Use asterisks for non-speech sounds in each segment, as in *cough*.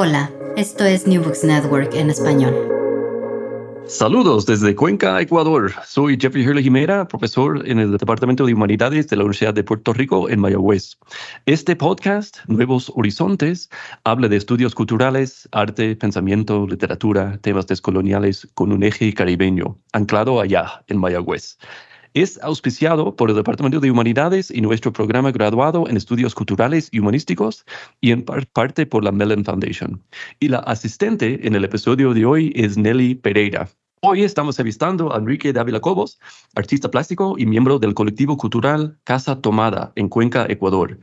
Hola, esto es New Books Network en español. Saludos desde Cuenca, Ecuador. Soy Jeffrey Hurley Jimena, profesor en el Departamento de Humanidades de la Universidad de Puerto Rico en Mayagüez. Este podcast, Nuevos Horizontes, habla de estudios culturales, arte, pensamiento, literatura, temas descoloniales con un eje caribeño, anclado allá en Mayagüez. Es auspiciado por el Departamento de Humanidades y nuestro programa graduado en Estudios Culturales y Humanísticos y en parte por la Mellon Foundation. Y la asistente en el episodio de hoy es Nelly Pereira. Hoy estamos avistando a Enrique Dávila Cobos, artista plástico y miembro del colectivo cultural Casa Tomada en Cuenca, Ecuador.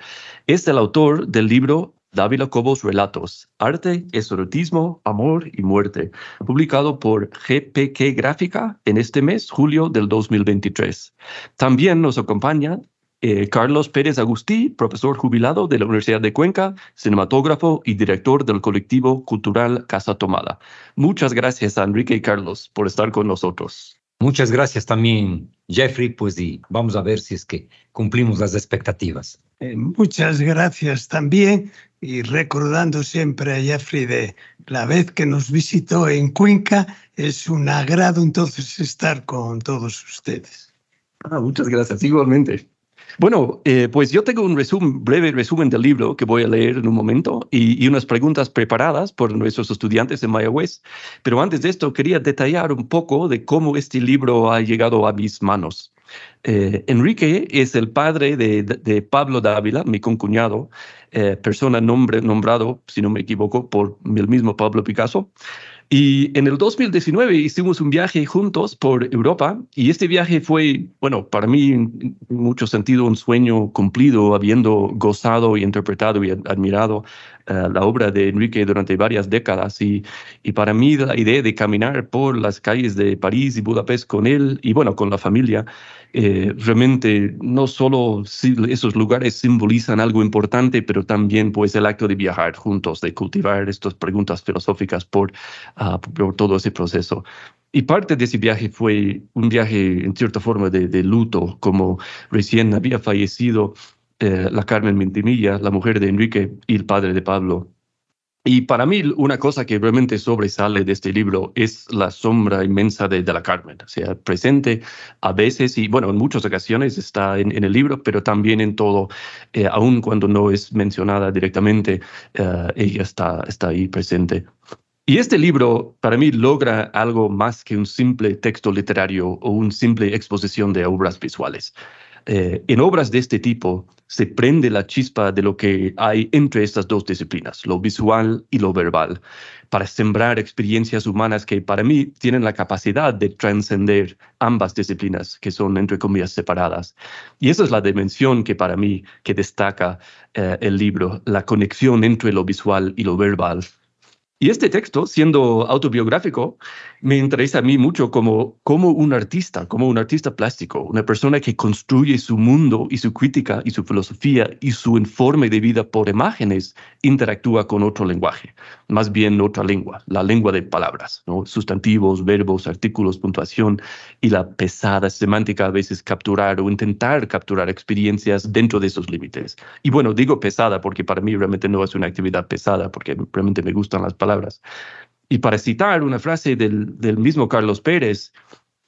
Es el autor del libro Dávila Cobos Relatos, Arte, Esotismo, Amor y Muerte, publicado por GPK Gráfica en este mes, julio del 2023. También nos acompaña eh, Carlos Pérez Agustí, profesor jubilado de la Universidad de Cuenca, cinematógrafo y director del colectivo cultural Casa Tomada. Muchas gracias a Enrique y Carlos por estar con nosotros. Muchas gracias también, Jeffrey, pues y vamos a ver si es que cumplimos las expectativas. Eh, muchas gracias también y recordando siempre a Jeffrey de la vez que nos visitó en Cuenca, es un agrado entonces estar con todos ustedes. Ah, muchas gracias, igualmente. Bueno, eh, pues yo tengo un breve resumen del libro que voy a leer en un momento y, unas preguntas preparadas por nuestros estudiantes en Mayagüez. Pero antes de esto, quería detallar un poco de cómo este libro ha llegado a mis manos. Eh, Enrique es el padre de, Pablo Dávila, mi concuñado, eh, persona nombre, nombrado, si no me equivoco, por el mismo Pablo Picasso. Y en el 2019 hicimos un viaje juntos por Europa y este viaje fue, bueno, para mí en mucho sentido un sueño cumplido, habiendo gozado y interpretado y admirado eh, la obra de Enrique durante varias décadas. Y, y para mí la idea de caminar por las calles de París y Budapest con él y bueno, con la familia, eh, realmente no solo esos lugares simbolizan algo importante, pero también pues el acto de viajar juntos, de cultivar estas preguntas filosóficas por, ah, por todo ese proceso. Y parte de ese viaje fue un viaje en cierta forma de, de luto, como recién había fallecido eh, la Carmen Mintimilla, la mujer de Enrique y el padre de Pablo. Y para mí una cosa que realmente sobresale de este libro es la sombra inmensa de, la Carmen, o sea, presente a veces y bueno, en muchas ocasiones está en, el libro, pero también en todo, eh, aun cuando no es mencionada directamente, eh, ella está, está ahí presente. Y este libro para mí logra algo más que un simple texto literario o una simple exposición de obras visuales. Eh, en obras de este tipo se prende la chispa de lo que hay entre estas dos disciplinas, lo visual y lo verbal, para sembrar experiencias humanas que para mí tienen la capacidad de trascender ambas disciplinas que son entre comillas separadas. Y esa es la dimensión que para mí que destaca eh, el libro, la conexión entre lo visual y lo verbal y este texto, siendo autobiográfico, me interesa a mí mucho como, como un artista, como un artista plástico, una persona que construye su mundo y su crítica y su filosofía y su informe de vida por imágenes, interactúa con otro lenguaje, más bien otra lengua, la lengua de palabras, ¿no? sustantivos, verbos, artículos, puntuación y la pesada semántica a veces capturar o intentar capturar experiencias dentro de esos límites. Y bueno, digo pesada porque para mí realmente no es una actividad pesada, porque realmente me gustan las palabras palabras. Y para citar una frase del, del mismo Carlos Pérez,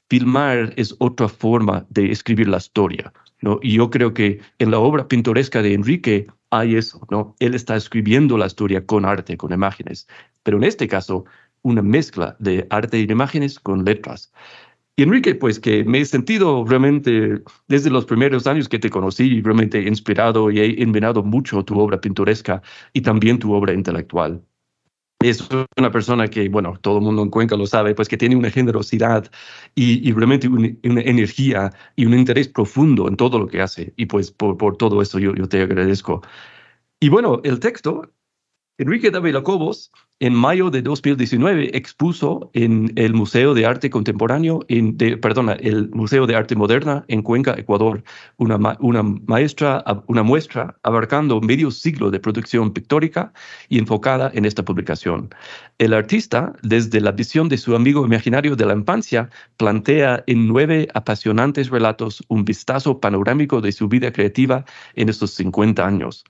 filmar es otra forma de escribir la historia. ¿no? Y yo creo que en la obra pintoresca de Enrique hay eso, ¿no? Él está escribiendo la historia con arte, con imágenes, pero en este caso, una mezcla de arte y imágenes con letras. Y Enrique, pues que me he sentido realmente desde los primeros años que te conocí, realmente inspirado y he envenenado mucho tu obra pintoresca y también tu obra intelectual es una persona que, bueno, todo el mundo en Cuenca lo sabe, pues que tiene una generosidad y, realmente una, energía y un interés profundo en todo lo que hace. Y pues por, por todo eso yo, yo te agradezco. Y bueno, el texto, Enrique David Cobos en mayo de 2019 expuso en el Museo de Arte Contemporáneo, en, perdona, el Museo de Arte Moderna en Cuenca, Ecuador, una, una muestra abarcando medio siglo de producción pictórica y enfocada en esta publicación. El artista, desde la visión de su amigo imaginario de la infancia, plantea en nueve apasionantes relatos un vistazo panorámico de su vida creativa en estos 50 años.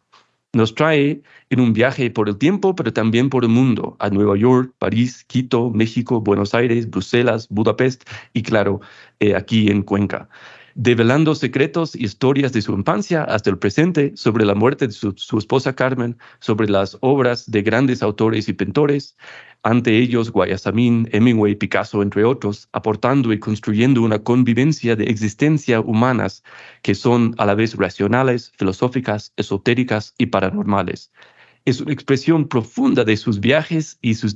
Nos trae en un viaje por el tiempo, pero también por el mundo, a Nueva York, París, Quito, México, Buenos Aires, Bruselas, Budapest y claro, eh, aquí en Cuenca develando secretos y historias de su infancia hasta el presente sobre la muerte de su, esposa Carmen, sobre las obras de grandes autores y pintores, ante ellos Guayasamín, Hemingway, Picasso, entre otros, aportando y construyendo una convivencia de existencia humanas que son a la vez racionales, filosóficas, esotéricas y paranormales es una expresión profunda de sus viajes y, sus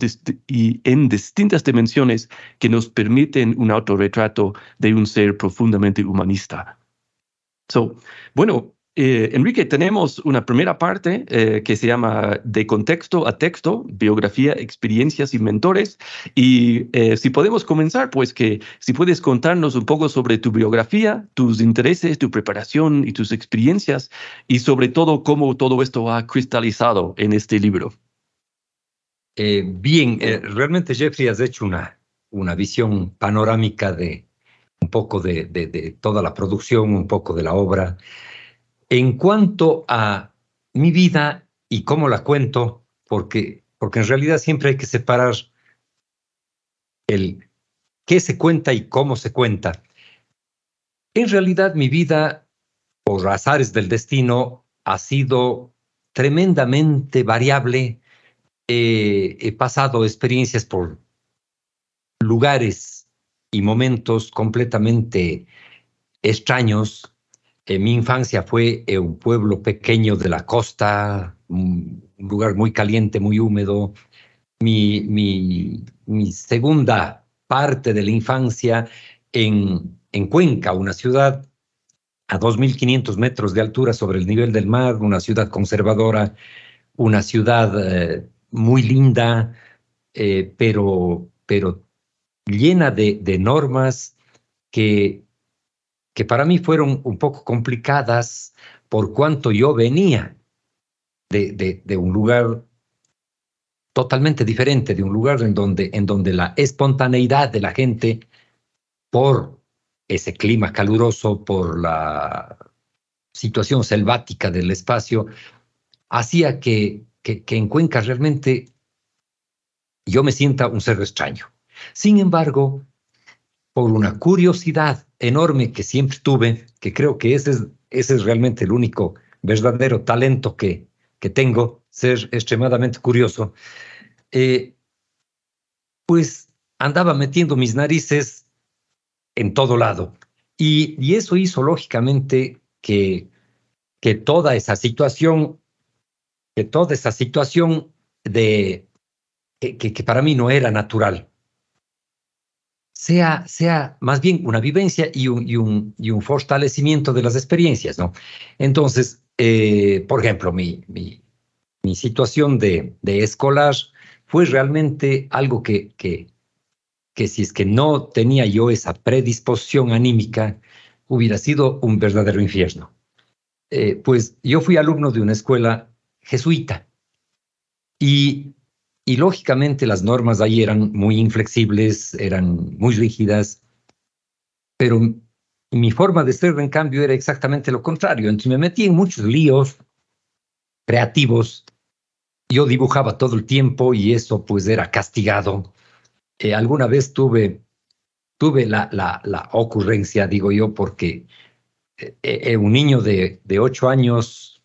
y en distintas dimensiones que nos permiten un autorretrato de un ser profundamente humanista. So, bueno, eh, Enrique, tenemos una primera parte eh, que se llama De contexto a texto, biografía, experiencias y mentores. Y eh, si podemos comenzar, pues que si puedes contarnos un poco sobre tu biografía, tus intereses, tu preparación y tus experiencias, y sobre todo cómo todo esto ha cristalizado en este libro. bien, realmente Jeffrey has hecho una, una visión panorámica de un poco de, de, de toda la producción, un poco de la obra. En cuanto a mi vida y cómo la cuento, porque, porque en realidad siempre hay que separar el qué se cuenta y cómo se cuenta. En realidad mi vida, por azares del destino, ha sido tremendamente variable. he pasado experiencias por lugares y momentos completamente extraños mi infancia fue en un pueblo pequeño de la costa, un lugar muy caliente, muy húmedo. Mi, mi, segunda parte de la infancia en, en Cuenca, una ciudad a 2.500 metros de altura sobre el nivel del mar, una ciudad conservadora, una ciudad eh, muy linda, eh, pero, pero llena de normas que que para mí fueron un poco complicadas por cuanto yo venía de, de, un lugar totalmente diferente, de un lugar en donde, en donde la espontaneidad de la gente, por ese clima caluroso, por la situación selvática del espacio, hacía que, que, que en Cuenca realmente yo me sienta un ser extraño. Sin embargo, por una curiosidad enorme que siempre tuve, que creo que ese es, ese es realmente el único verdadero talento que, que tengo, ser extremadamente curioso, eh, pues andaba metiendo mis narices en todo lado. Y, y eso hizo lógicamente que, que toda esa situación, que toda esa situación de que, que para mí no era natural, sea, sea más bien una vivencia y un, y un, y un fortalecimiento de las experiencias, ¿no? Entonces, eh, por ejemplo, mi, mi, situación de, de, escolar fue realmente algo que, que, que si es que no tenía yo esa predisposición anímica, hubiera sido un verdadero infierno. Eh, pues yo fui alumno de una escuela jesuita y y lógicamente las normas ahí eran muy inflexibles, eran muy rígidas, pero mi forma de ser, en cambio, era exactamente lo contrario. Entonces me metí en muchos líos creativos. Yo dibujaba todo el tiempo y eso pues era castigado. Eh, alguna vez tuve, tuve la, la, la, ocurrencia, digo yo, porque eh, eh, un niño de, de ocho años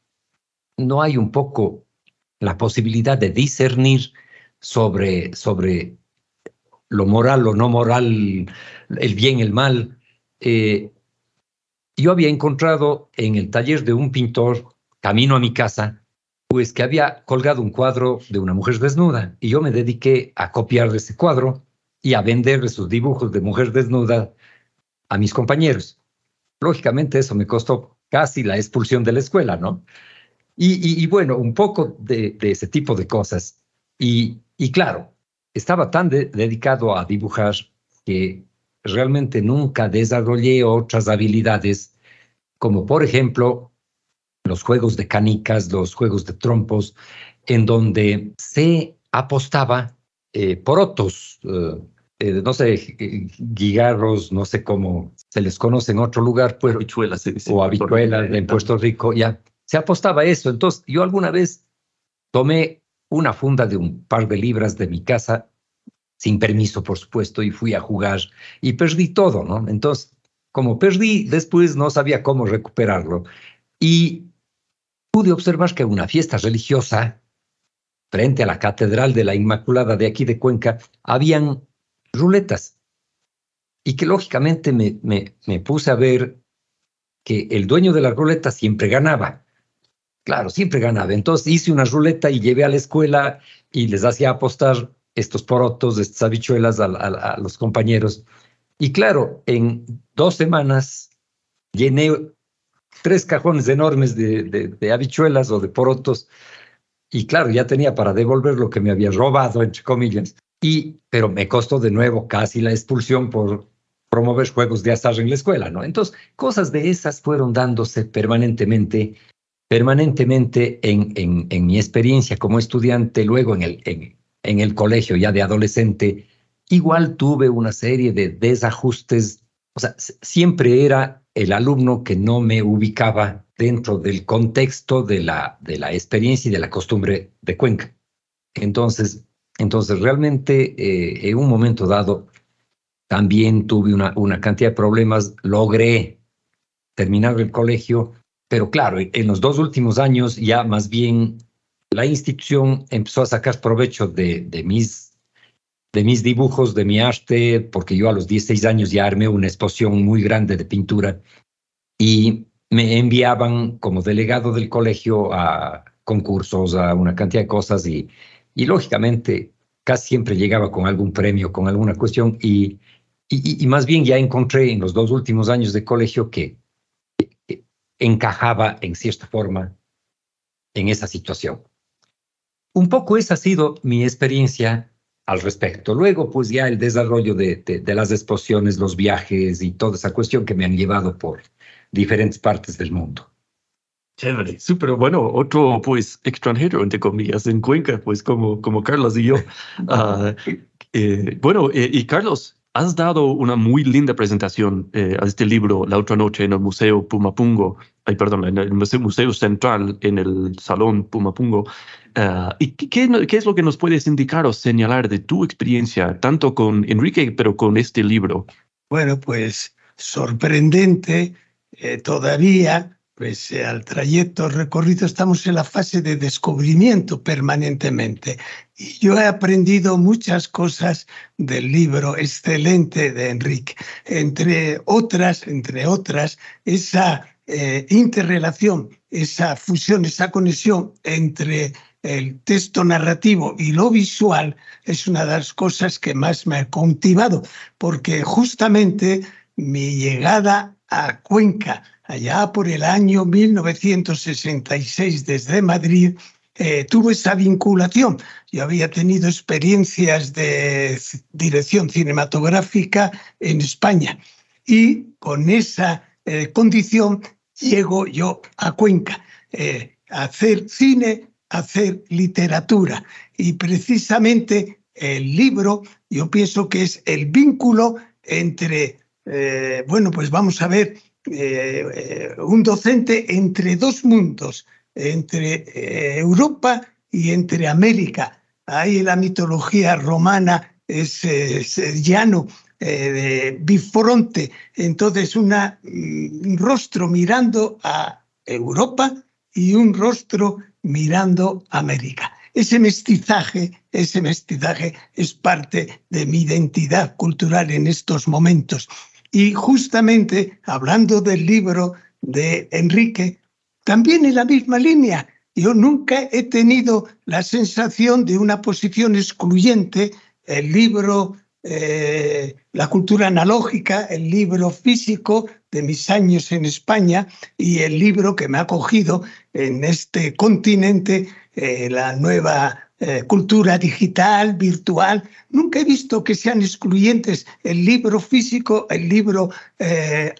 no hay un poco la posibilidad de discernir sobre, sobre lo moral, lo no moral, el bien, el mal. Eh, yo había encontrado en el taller de un pintor, camino a mi casa, pues que había colgado un cuadro de una mujer desnuda y yo me dediqué a copiar ese cuadro y a vender esos dibujos de mujer desnuda a mis compañeros. Lógicamente eso me costó casi la expulsión de la escuela, ¿no? Y, y, bueno, un poco de, de, ese tipo de cosas. Y, y claro, estaba tan dedicado a dibujar que realmente nunca desarrollé otras habilidades, como por ejemplo los juegos de canicas, los juegos de trompos, en donde se apostaba eh, por otros, eh, eh, no sé, guigarros, no sé cómo se les conoce en otro lugar, pues, habichuelas, o habichuelas en Puerto Rico, ya. se apostaba a eso. Entonces, yo alguna vez tomé una funda de un par de libras de mi casa, sin permiso, por supuesto, y fui a jugar y perdí todo, ¿no? Entonces, como perdí, después no sabía cómo recuperarlo. Y pude observar que una fiesta religiosa frente a la Catedral de la Inmaculada de aquí de Cuenca, habían ruletas. Y que lógicamente me, me, me puse a ver que el dueño de la ruleta siempre ganaba. Claro, siempre ganaba. Entonces hice una ruleta y llevé a la escuela y les hacía apostar estos porotos, estas habichuelas a, los compañeros. Y claro, en dos semanas llené tres cajones enormes de, de, habichuelas o de porotos y claro, ya tenía para devolver lo que me había robado, entre comillas. Y, pero me costó de nuevo casi la expulsión por promover juegos de azar en la escuela, ¿no? Entonces, cosas de esas fueron dándose permanentemente, permanentemente en, en, mi experiencia como estudiante, luego en el, en el colegio ya de adolescente, igual tuve una serie de desajustes, o sea, siempre era el alumno que no me ubicaba dentro del contexto de la, de la experiencia y de la costumbre de Cuenca. Entonces, entonces realmente eh, en un momento dado también tuve una, una cantidad de problemas, logré terminar el colegio, pero claro, en los dos últimos años ya más bien la institución empezó a sacar provecho de, de, mis, de mis dibujos, de mi arte, porque yo a los 16 años ya armé una exposición muy grande de pintura y me enviaban como delegado del colegio a concursos, a una cantidad de cosas y, y lógicamente casi siempre llegaba con algún premio, con alguna cuestión y, y, más bien ya encontré en los dos últimos años de colegio que, encajaba en cierta forma en esa situación. Un poco esa ha sido mi experiencia al respecto. Luego, pues ya el desarrollo de, de, de las exposiciones, los viajes y toda esa cuestión que me han llevado por, diferentes partes del mundo. Chévere, súper bueno. Otro, pues, extranjero, entre comillas, en Cuenca, pues, como, como Carlos y yo. Uh, *laughs* eh, bueno, eh, y Carlos, has dado una muy linda presentación eh, a este libro la otra noche en el Museo Pumapungo, ay, perdón, en el Museo, Central, en el Salón Pumapungo. Uh, ¿Y qué, qué, es lo que nos puedes indicar o señalar de tu experiencia, tanto con Enrique, pero con este libro? Bueno, pues sorprendente eh, todavía, pese al trayecto recorrido, estamos en la fase de descubrimiento permanentemente. Y yo he aprendido muchas cosas del libro excelente de Enrique, entre otras, entre otras, esa eh, interrelación, esa fusión, esa conexión entre el texto narrativo y lo visual es una de las cosas que más me ha cautivado, porque justamente mi llegada a Cuenca allá por el año 1966 desde Madrid, eh, tuvo esa vinculación. Yo había tenido experiencias de dirección cinematográfica en España y con esa eh, condición llego yo a Cuenca eh, a hacer cine, a hacer literatura y precisamente el libro yo pienso que es el vínculo entre eh, bueno, pues vamos a ver eh, eh, un docente entre dos mundos, entre Europa y entre América. Ahí la mitología romana es, llano, bifronte, entonces una, mm, un rostro mirando a Europa y un rostro mirando a América. Ese mestizaje, ese mestizaje es parte de mi identidad cultural en estos momentos. Y justamente hablando del libro de Enrique, también en la misma línea, yo nunca he tenido la sensación de una posición excluyente. El libro, eh, la cultura analógica, el libro físico de mis años en España y el libro que me ha cogido en este continente, eh, la nueva eh, cultura digital, virtual. Nunca he visto que sean excluyentes el libro físico, el libro eh,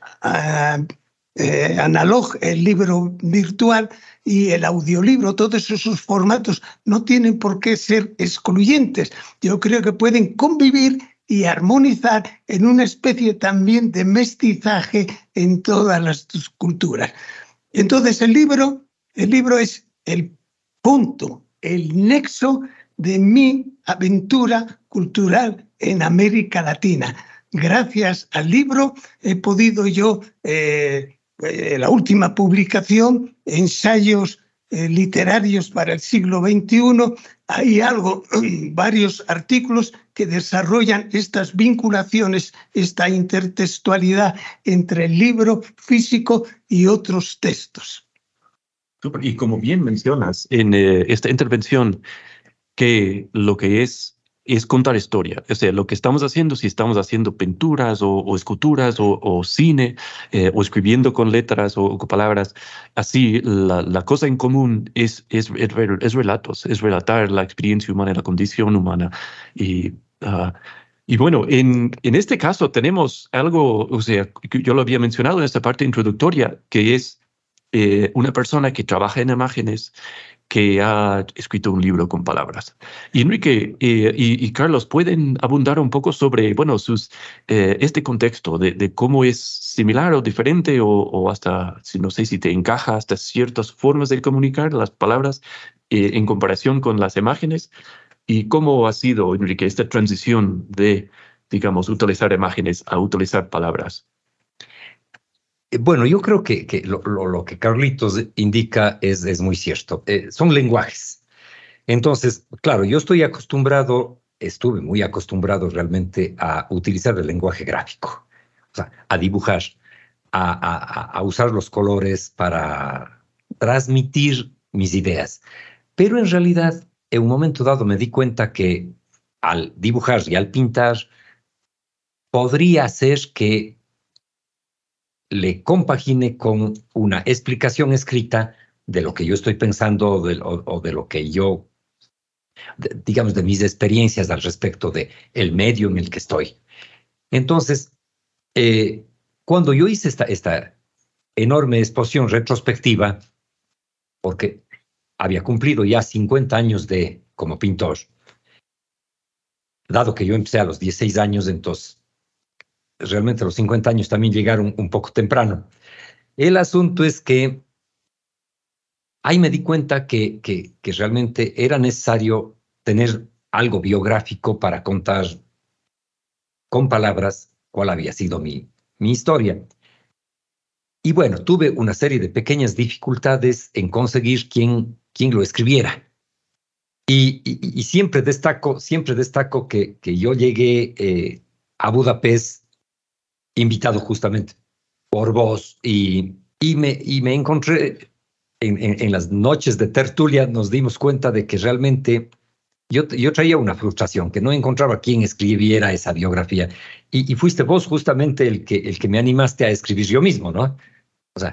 eh, analógico, el libro virtual y el audiolibro. Todos esos formatos no tienen por qué ser excluyentes. Yo creo que pueden convivir y armonizar en una especie también de mestizaje en todas las culturas. Entonces el libro El libro es el punto, el nexo de mi aventura cultural en América Latina. Gracias al libro he podido yo, eh, eh, la última publicación, ensayos eh, literarios para el siglo XXI, hay algo, *clears throat* varios artículos que desarrollan estas vinculaciones, esta intertextualidad entre el libro físico y otros textos. Y como bien mencionas en esta intervención, que lo que es es contar historia. O sea, lo que estamos haciendo, si estamos haciendo pinturas o, esculturas o, cine eh, o escribiendo con letras o, con palabras, así la, cosa en común es, es, es, relatos, es relatar la experiencia humana, la condición humana. Y, ah, y bueno, en, en este caso tenemos algo, o sea, yo lo había mencionado en esta parte introductoria, que es eh, una persona que trabaja en imágenes que ha escrito un libro con palabras. Y Enrique eh, y, Carlos pueden abundar un poco sobre, bueno, sus, eh, este contexto de, cómo es similar o diferente o, hasta, no sé si te encaja hasta ciertas formas de comunicar las palabras en comparación con las imágenes y cómo ha sido, Enrique, esta transición de, digamos, utilizar imágenes a utilizar palabras. Eh, bueno, yo creo que, lo, que Carlitos indica es, muy cierto. Eh, son lenguajes. Entonces, claro, yo estoy acostumbrado, estuve muy acostumbrado realmente a utilizar el lenguaje gráfico, o sea, a dibujar, a, usar los colores para transmitir mis ideas. Pero en realidad, en un momento dado me di cuenta que al dibujar y al pintar, podría ser que le compagine con una explicación escrita de lo que yo estoy pensando o, de, lo que yo, digamos, de mis experiencias al respecto de el medio en el que estoy. Entonces, eh, cuando yo hice esta, esta enorme exposición retrospectiva, porque había cumplido ya 50 años de como pintor, dado que yo empecé a los 16 años, entonces realmente los 50 años también llegaron un poco temprano. El asunto es que ahí me di cuenta que, que, realmente era necesario tener algo biográfico para contar con palabras cuál había sido mi, mi historia. Y bueno, tuve una serie de pequeñas dificultades en conseguir quien, quien lo escribiera. Y, y, siempre destaco, siempre destaco que, que yo llegué eh, a Budapest invitado justamente por vos y, y, me, y me encontré en, en, las noches de tertulia, nos dimos cuenta de que realmente yo, yo traía una frustración, que no encontraba quién escribiera esa biografía. Y, fuiste vos justamente el que, el que me animaste a escribir yo mismo, ¿no? O sea,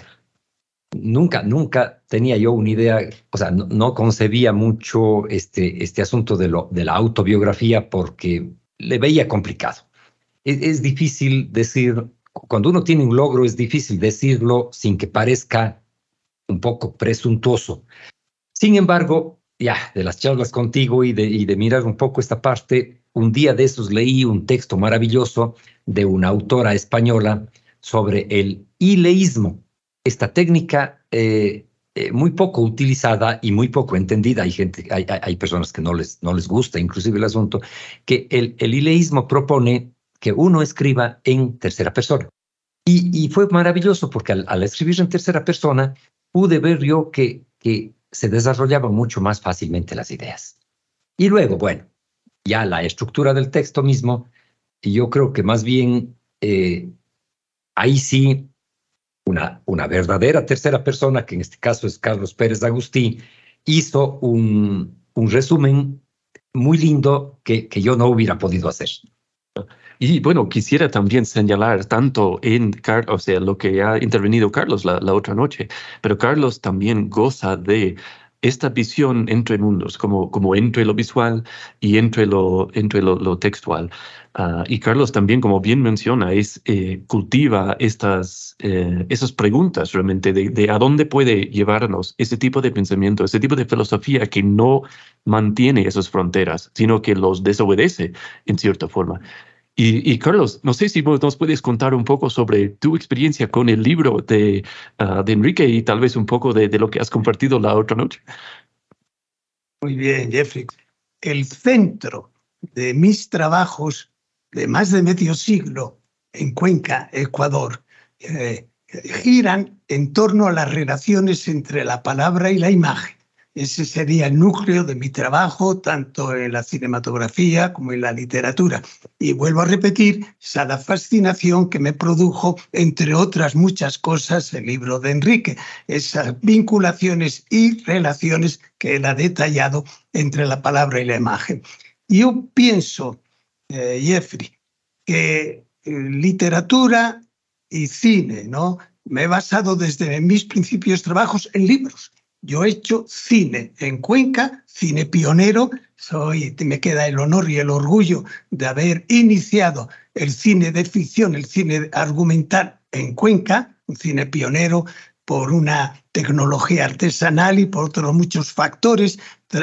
nunca, nunca tenía yo una idea, o sea, no, concebía mucho este, este asunto de, lo, de la autobiografía porque le veía complicado es, difícil decir, cuando uno tiene un logro es difícil decirlo sin que parezca un poco presuntuoso. Sin embargo, ya de las charlas contigo y de, y de mirar un poco esta parte, un día de esos leí un texto maravilloso de una autora española sobre el ileísmo, esta técnica eh, eh, muy poco utilizada y muy poco entendida. Hay gente, hay, hay, personas que no les, no les gusta inclusive el asunto, que el, el ileísmo propone que uno escriba en tercera persona. Y, fue maravilloso porque al, escribir en tercera persona pude ver yo que, se desarrollaban mucho más fácilmente las ideas. Y luego, bueno, ya la estructura del texto mismo, yo creo que más bien eh, ahí sí una, una verdadera tercera persona, que en este caso es Carlos Pérez Agustí, hizo un, un resumen muy lindo que yo no hubiera podido hacer. Y bueno, quisiera también señalar tanto en o sea, lo que ha intervenido Carlos la, otra noche, pero Carlos también goza de esta visión entre mundos, como, como entre lo visual y entre lo, entre lo, textual. Ah, y Carlos también, como bien menciona, es, eh, cultiva estas, eh, esas preguntas realmente de, de, a dónde puede llevarnos ese tipo de pensamiento, ese tipo de filosofía que no mantiene esas fronteras, sino que los desobedece en cierta forma. Y, Carlos, no sé si vos nos puedes contar un poco sobre tu experiencia con el libro de, ah, de Enrique y tal vez un poco de, lo que has compartido la otra noche. Muy bien, Jeffrey. El centro de mis trabajos de más de medio siglo en Cuenca, Ecuador, eh, giran en torno a las relaciones entre la palabra y la imagen. Ese sería el núcleo de mi trabajo, tanto en la cinematografía como en la literatura. Y vuelvo a repetir, esa la fascinación que me produjo, entre otras muchas cosas, el libro de Enrique, esas vinculaciones y relaciones que él ha detallado entre la palabra y la imagen. Yo pienso, eh, Jeffrey, que eh, literatura y cine, ¿no? Me he basado desde mis principios trabajos en libros yo he hecho cine en Cuenca, cine pionero. Soy, me queda el honor y el orgullo de haber iniciado el cine de ficción, el cine argumental en Cuenca, un cine pionero por una tecnología artesanal y por otros muchos factores,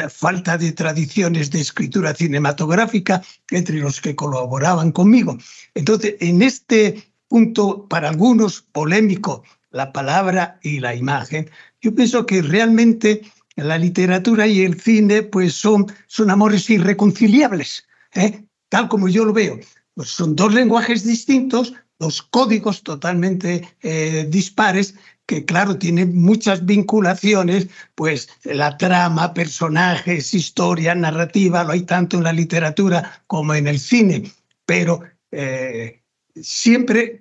falta de tradiciones de escritura cinematográfica entre los que colaboraban conmigo. Entonces, en este punto, para algunos polémico, la palabra y la imagen, yo pienso que realmente la literatura y el cine pues son, son amores irreconciliables, ¿eh? tal como yo lo veo. Pues son dos lenguajes distintos, dos códigos totalmente eh, dispares que claro tienen muchas vinculaciones, pues la trama, personajes, historia, narrativa, lo hay tanto en la literatura como en el cine, pero eh, siempre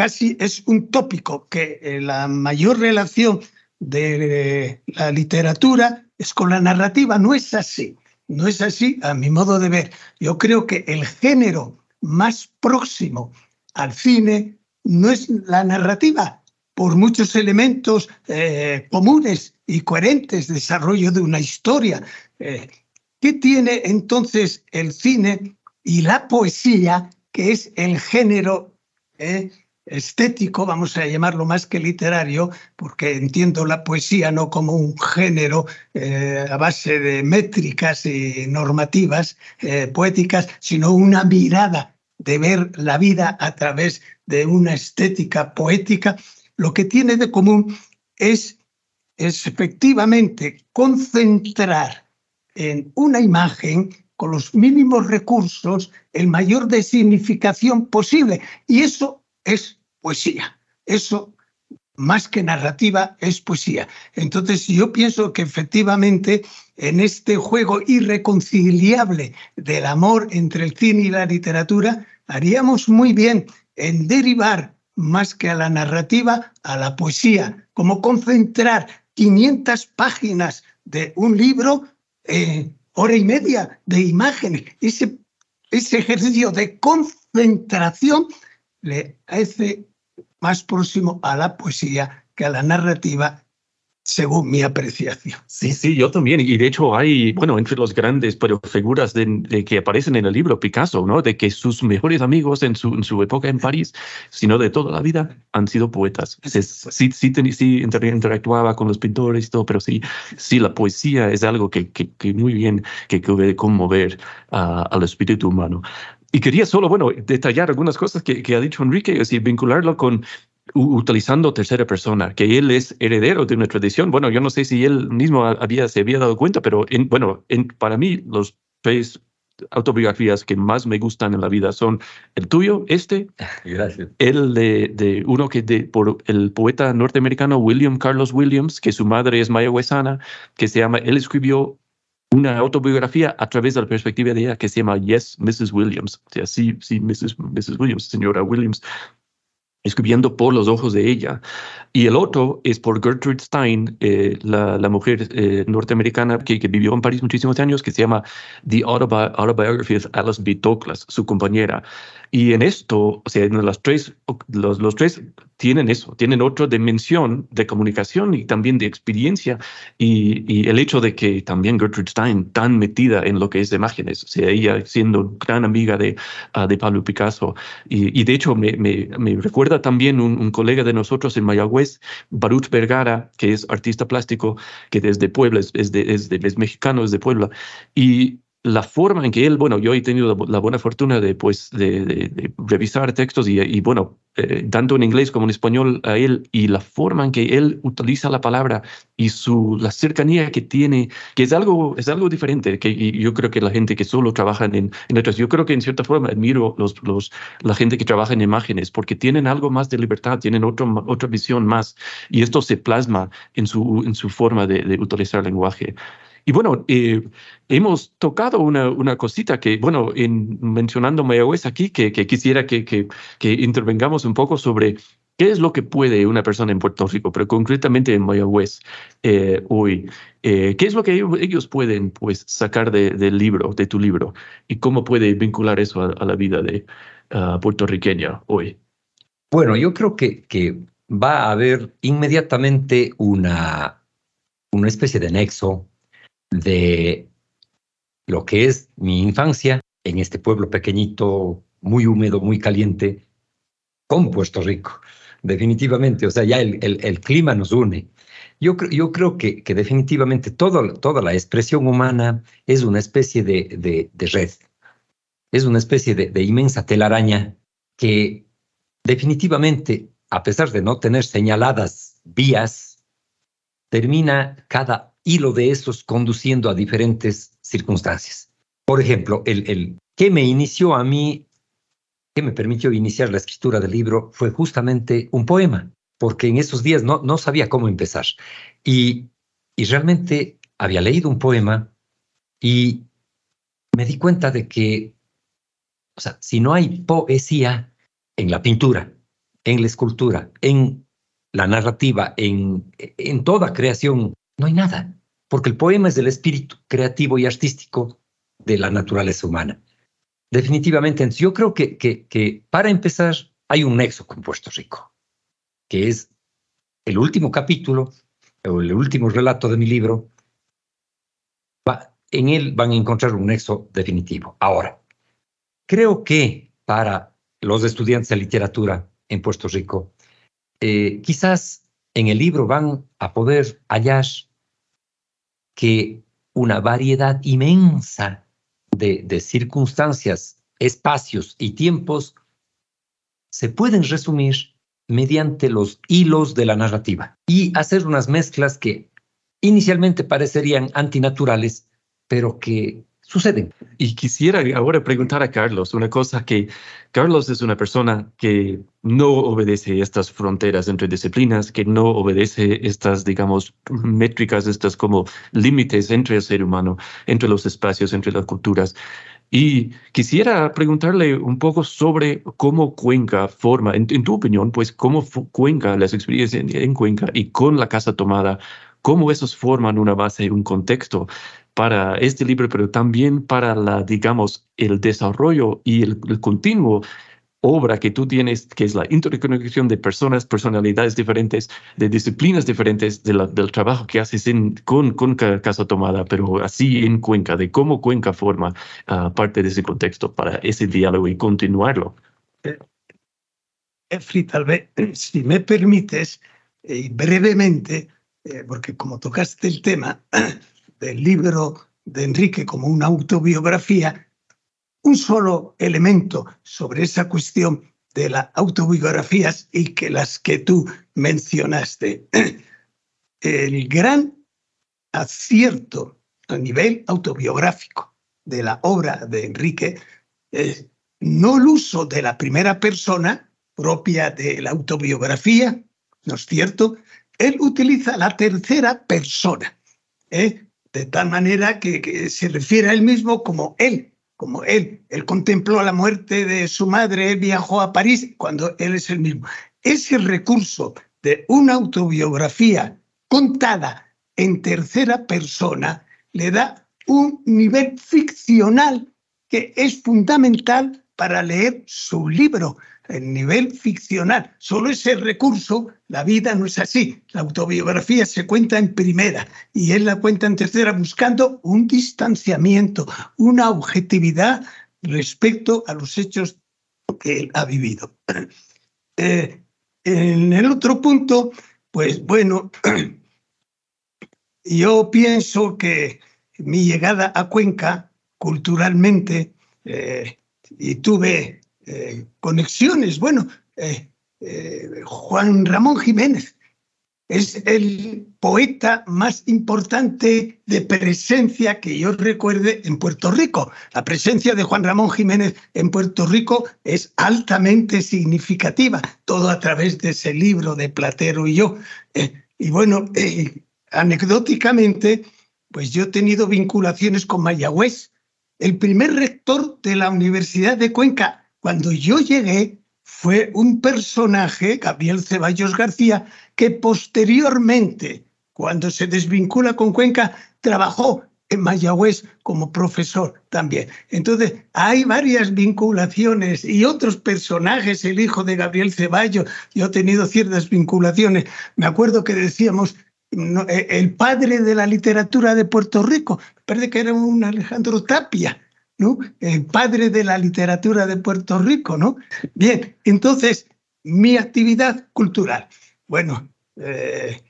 casi es un tópico que la mayor relación de la literatura es con la narrativa. No es así. No es así a mi modo de ver. Yo creo que el género más próximo al cine no es la narrativa, por muchos elementos eh, comunes y coherentes, desarrollo de una historia. Eh, ¿Qué tiene entonces el cine y la poesía, que es el género eh, estético, vamos a llamarlo más que literario, porque entiendo la poesía no como un género eh, a base de métricas y normativas eh, poéticas, sino una mirada de ver la vida a través de una estética poética, lo que tiene de común es, efectivamente concentrar en una imagen con los mínimos recursos el mayor de significación posible. Y eso es poesía. Eso, más que narrativa, es poesía. Entonces, yo pienso que efectivamente en este juego irreconciliable del amor entre el cine y la literatura, haríamos muy bien en derivar más que a la narrativa, a la poesía, como concentrar 500 páginas de un libro, en hora y media de imágenes. Ese, ese ejercicio de concentración le hace más próximo a la poesía que a la narrativa según mi apreciación. Sí, sí, yo también. Y de hecho hay, bueno, entre los grandes pero figuras de, que aparecen en el libro, Picasso, ¿no? De que sus mejores amigos en su, en su época en París, sino de toda la vida, han sido poetas. Sí, sí, sí, interactuaba con los pintores y todo, pero sí, sí, la poesía es algo que, que, que muy bien que puede conmover al espíritu humano. Y quería solo, bueno, detallar algunas cosas que, que ha dicho Enrique, es decir, vincularlo con utilizando tercera persona, que él es heredero de una tradición. Bueno, yo no sé si él mismo había, se había dado cuenta, pero en, bueno, en, para mí los tres autobiografías que más me gustan en la vida son el tuyo, este, *laughs* Gracias. el de, de uno que de, por el poeta norteamericano William Carlos Williams, que su madre es mayagüezana, que se llama, él escribió una autobiografía a través de la perspectiva de ella que se llama Yes, Mrs. Williams. O sea, sí, sí, Mrs. Mrs. Williams, señora Williams, escribiendo por los ojos de ella. Y el otro es por Gertrude Stein, eh, la, la, mujer eh, norteamericana que, que, vivió en París muchísimos años, que se llama The Autobiography of Alice B. Douglas, su compañera. Y en esto, o sea, en las tres, los, los tres tienen eso, tienen otra dimensión de comunicación y también de experiencia. Y, y, el hecho de que también Gertrude Stein, tan metida en lo que es imágenes, o sea, ella siendo gran amiga de, uh, de Pablo Picasso. Y, y, de hecho, me, me, me recuerda también un, colega de nosotros en Mayagüez, Baruch Vergara, que es artista plástico, que desde Puebla, es, es, es mexicano, es de Puebla. Y la forma en que él, bueno, yo he tenido la, buena fortuna de, pues, de, revisar textos y, bueno, eh, tanto en inglés como en español a él y la forma en que él utiliza la palabra y su, la cercanía que tiene, que es algo, es algo diferente, que yo creo que la gente que solo trabaja en, en letras, yo creo que en cierta forma admiro los, los, la gente que trabaja en imágenes porque tienen algo más de libertad, tienen otro, otra visión más y esto se plasma en su, en su forma de, de utilizar el lenguaje. Y bueno, eh, hemos tocado una, una, cosita que, bueno, en, mencionando Mayagüez aquí, que, quisiera que, que, intervengamos un poco sobre qué es lo que puede una persona en Puerto Rico, pero concretamente en Mayagüez eh, hoy. Eh, ¿Qué es lo que ellos pueden pues, sacar de, del libro, de tu libro? ¿Y cómo puede vincular eso a, la vida de uh, puertorriqueña hoy? Bueno, yo creo que, que va a haber inmediatamente una, una especie de nexo de lo que es mi infancia en este pueblo pequeñito, muy húmedo, muy caliente, con Puerto Rico. Definitivamente, o sea, ya el, el, clima nos une. Yo, yo creo que, que definitivamente todo, toda la expresión humana es una especie de, de, red, es una especie de inmensa telaraña que definitivamente, a pesar de no tener señaladas vías, termina cada hilo de esos conduciendo a diferentes circunstancias. Por ejemplo, el, el que me inició a mí, que me permitió iniciar la escritura del libro, fue justamente un poema, porque en esos días no, no sabía cómo empezar. Y, y realmente había leído un poema y me di cuenta de que, o sea, si no hay poesía en la pintura, en la escultura, en la narrativa, en, en toda creación no hay nada, porque el poema es del espíritu creativo y artístico de la naturaleza humana. Definitivamente, yo creo que, para empezar hay un nexo con Puerto Rico, que es el último capítulo o el último relato de mi libro. en él van a encontrar un nexo definitivo. Ahora, creo que para los estudiantes de literatura en Puerto Rico, eh, quizás en el libro van a poder hallar que una variedad inmensa de, circunstancias, espacios y tiempos se pueden resumir mediante los hilos de la narrativa y hacer unas mezclas que inicialmente parecerían antinaturales, pero que suceden. Y quisiera ahora preguntar a Carlos una cosa que Carlos es una persona que no obedece estas fronteras entre disciplinas, que no obedece estas, digamos, métricas, estas como límites entre el ser humano, entre los espacios, entre las culturas. Y quisiera preguntarle un poco sobre cómo Cuenca forma, en, tu opinión, pues cómo Cuenca, las experiencias en, en Cuenca y con la Casa Tomada, cómo esos forman una base, un contexto para este libro, pero también para la, digamos, el desarrollo y el, continuo obra que tú tienes, que es la interconexión de personas, personalidades diferentes, de disciplinas diferentes, del trabajo que haces en, con, con Casa Tomada, pero así en Cuenca, de cómo Cuenca forma ah, parte de ese contexto para ese diálogo y continuarlo. Eh, Efri, tal vez, *clears throat* si me permites, eh, brevemente, eh, porque como tocaste el tema, *clears throat* del libro de Enrique como una autobiografía, un solo elemento sobre esa cuestión de las autobiografías y que las que tú mencionaste. *clears throat* El gran acierto a nivel autobiográfico de la obra de Enrique es no el uso de la primera persona propia de la autobiografía, ¿no es cierto? Él utiliza la tercera persona. ¿eh? De tal manera que, se refiere a él mismo como él, como él. Él contempló la muerte de su madre, él viajó a París cuando él es el mismo. Ese recurso de una autobiografía contada en tercera persona le da un nivel ficcional que es fundamental para leer su libro el nivel ficcional. Solo ese recurso, la vida no es así. La autobiografía se cuenta en primera y él la cuenta en tercera buscando un distanciamiento, una objetividad respecto a los hechos que él ha vivido. *clears throat* Eh, en el otro punto, pues bueno, *clears throat* yo pienso que mi llegada a Cuenca culturalmente y tuve conexiones. Bueno, Juan Ramón Jiménez es el poeta más importante de presencia que yo recuerde en Puerto Rico. La presencia de Juan Ramón Jiménez en Puerto Rico es altamente significativa, todo a través de ese libro de Platero y yo. Eh, y bueno, eh, anecdóticamente, pues yo he tenido vinculaciones con Mayagüez. El primer rector de la Universidad de Cuenca, cuando yo llegué, fue un personaje, Gabriel Ceballos García, que posteriormente, cuando se desvincula con Cuenca, trabajó en Mayagüez como profesor también. Entonces, hay varias vinculaciones y otros personajes, el hijo de Gabriel Ceballos, yo he tenido ciertas vinculaciones. Me acuerdo que decíamos, e, el padre de la literatura de Puerto Rico, parece que era un Alejandro Tapia, el padre de la literatura de Puerto Rico, ¿no? Bien, entonces, mi actividad cultural. Bueno, eh,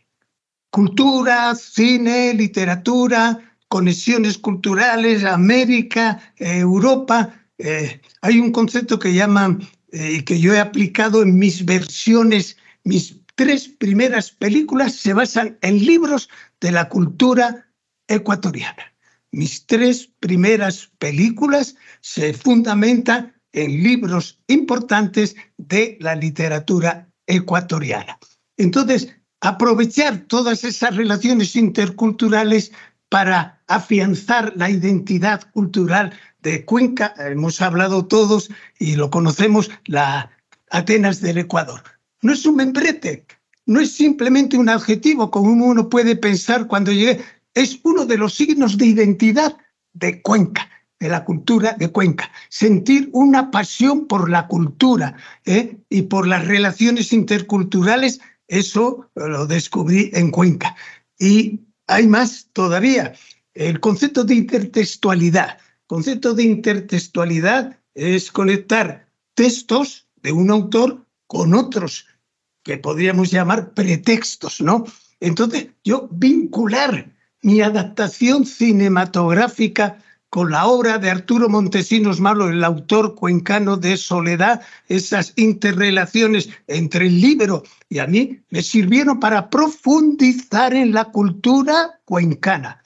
cultura, cine, literatura, conexiones culturales, América, Europa. Eh, hay un concepto que llaman eh, y que yo he aplicado en mis versiones, mis tres primeras películas se basan en libros de la cultura ecuatoriana. Mis tres primeras películas se fundamentan en libros importantes de la literatura ecuatoriana. Entonces, aprovechar todas esas relaciones interculturales para afianzar la identidad cultural de Cuenca, hemos hablado todos y lo conocemos, la Atenas del Ecuador. No es un membrete, no es simplemente un adjetivo como uno puede pensar cuando llegue, es uno de los signos de identidad de Cuenca, de la cultura de Cuenca. Sentir una pasión por la cultura ¿eh? y por las relaciones interculturales, eso lo descubrí en Cuenca. Y hay más todavía, el concepto de intertextualidad. Concepto de intertextualidad es conectar textos de un autor con otros que podríamos llamar pretextos, ¿no? Entonces, yo vincular mi adaptación cinematográfica con la obra de Arturo Montesinos Malo, el autor cuencano de Soledad, esas interrelaciones entre el libro y a mí me sirvieron para profundizar en la cultura cuencana,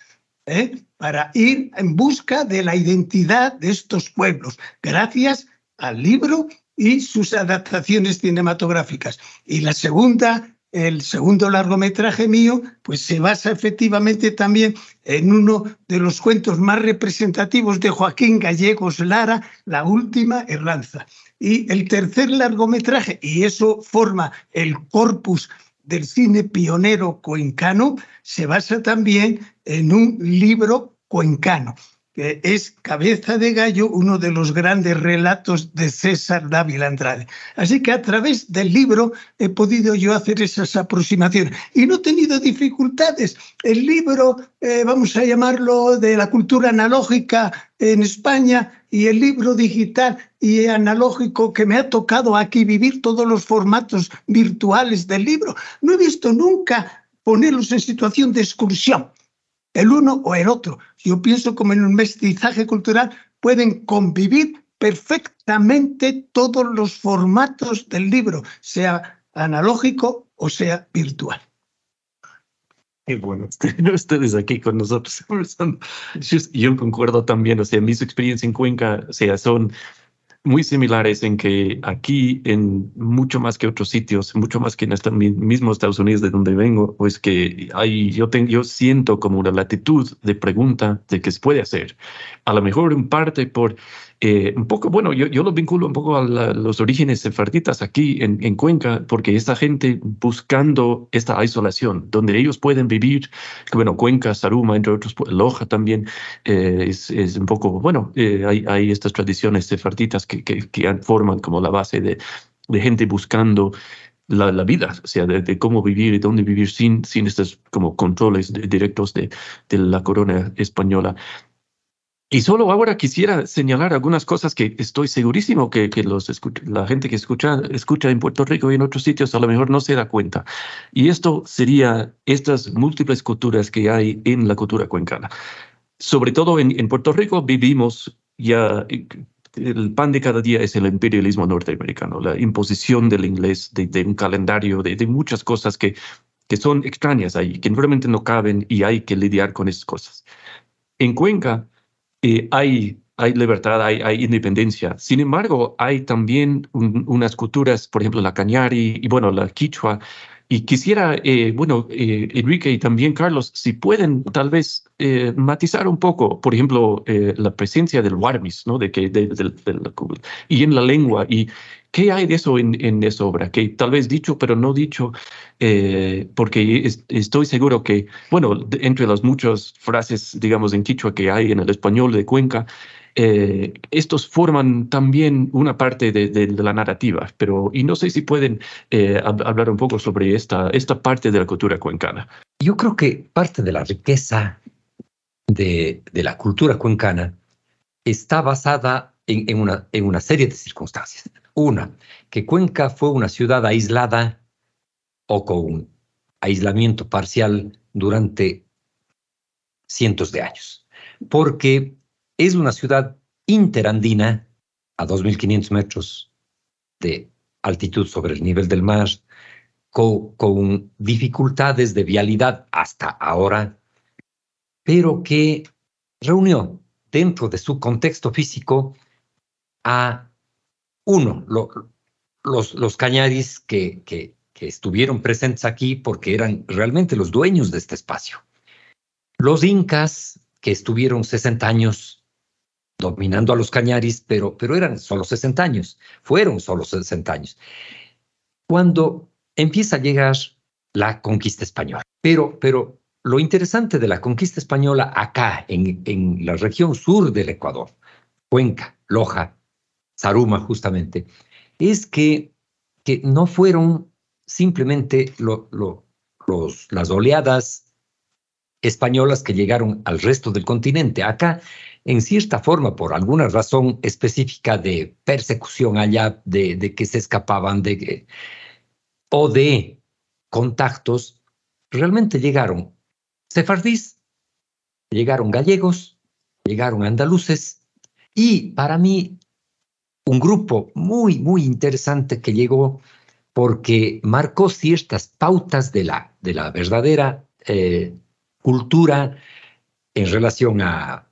¿eh? para ir en busca de la identidad de estos pueblos, gracias al libro y sus adaptaciones cinematográficas. Y la segunda el segundo largometraje mío, pues se basa efectivamente también en uno de los cuentos más representativos de Joaquín Gallegos Lara, La última Herranza. Y el tercer largometraje, y eso forma el corpus del cine pionero cuencano, se basa también en un libro cuencano que es Cabeza de Gallo, uno de los grandes relatos de César Dávila Andrade. Así que a través del libro he podido yo hacer esas aproximaciones y no he tenido dificultades. El libro, eh, vamos a llamarlo de la cultura analógica en España y el libro digital y analógico que me ha tocado aquí vivir todos los formatos virtuales del libro, no he visto nunca ponerlos en situación de exclusión el uno o el otro. Yo pienso como en un mestizaje cultural pueden convivir perfectamente todos los formatos del libro, sea analógico o sea virtual. Y bueno, *laughs* ustedes aquí con nosotros. *laughs* Yo concuerdo también, o sea, mis experiencias en Cuenca, o sea, son muy similares en que aquí, en mucho más que otros sitios, mucho más que en este mismo Estados Unidos de donde vengo, pues que hay, yo, tengo, yo siento como una latitud de pregunta de qué se puede hacer. A lo mejor en parte por eh, un poco, bueno, yo, yo lo vinculo un poco a los orígenes sefarditas aquí en, en, Cuenca, porque esta gente buscando esta isolación, donde ellos pueden vivir, bueno, Cuenca, Saruma, entre otros, Loja también, eh, es, un poco, bueno, eh, hay, estas tradiciones sefarditas que, forman como la base de, gente buscando la, vida, o sea, de, cómo vivir y dónde vivir sin, estos como controles directos de la corona española. Y solo ahora quisiera señalar algunas cosas que estoy segurísimo que, que los la gente que escucha, escucha en Puerto Rico y en otros sitios a lo mejor no se da cuenta. Y esto sería estas múltiples culturas que hay en la cultura cuencana. sobre todo en, en Puerto Rico vivimos ya el pan de cada día es el imperialismo norteamericano, la imposición del inglés, de, un calendario, de, muchas cosas que, que son extrañas ahí, que realmente no caben y hay que lidiar con esas cosas. En Cuenca eh, hay, libertad, hay, hay, independencia. Sin embargo, hay también unas culturas, por ejemplo, la cañari y bueno, la quichua, y quisiera, eh, bueno, eh, Enrique y también Carlos, si pueden tal vez eh, matizar un poco, por ejemplo, la presencia del warmis, ¿no? De que, de, y en la lengua, y qué hay de eso en, en esa obra, que tal vez dicho, pero no dicho, porque estoy seguro que, bueno, entre las muchas frases, digamos, en quichua que hay en el español de Cuenca, eh, estos forman también una parte de, la narrativa, pero y no sé si pueden eh, hablar un poco sobre esta, esta parte de la cultura cuencana. Yo creo que parte de la riqueza de, de la cultura cuencana está basada en, en, una, en una serie de circunstancias. Una, que Cuenca fue una ciudad aislada o con aislamiento parcial durante cientos de años, porque es una ciudad interandina a 2.500 metros de altitud sobre el nivel del mar, con, dificultades de vialidad hasta ahora, pero que reunió dentro de su contexto físico a uno, los, los que, que estuvieron presentes aquí porque eran realmente los dueños de este espacio. Los incas que estuvieron 60 años dominando a los cañaris, pero, pero eran solo 60 años, fueron solo 60 años. Cuando empieza a llegar la conquista española. Pero, pero lo interesante de la conquista española acá, en, en la región sur del Ecuador, Cuenca, Loja, Zaruma justamente, es que, que no fueron simplemente lo, los, las oleadas españolas que llegaron al resto del continente. Acá en cierta forma, por alguna razón específica de persecución allá, de, que se escapaban de, o de contactos, realmente llegaron sefardís, llegaron gallegos, llegaron andaluces y para mí un grupo muy, muy interesante que llegó porque marcó ciertas pautas de la, de la verdadera eh, cultura en relación a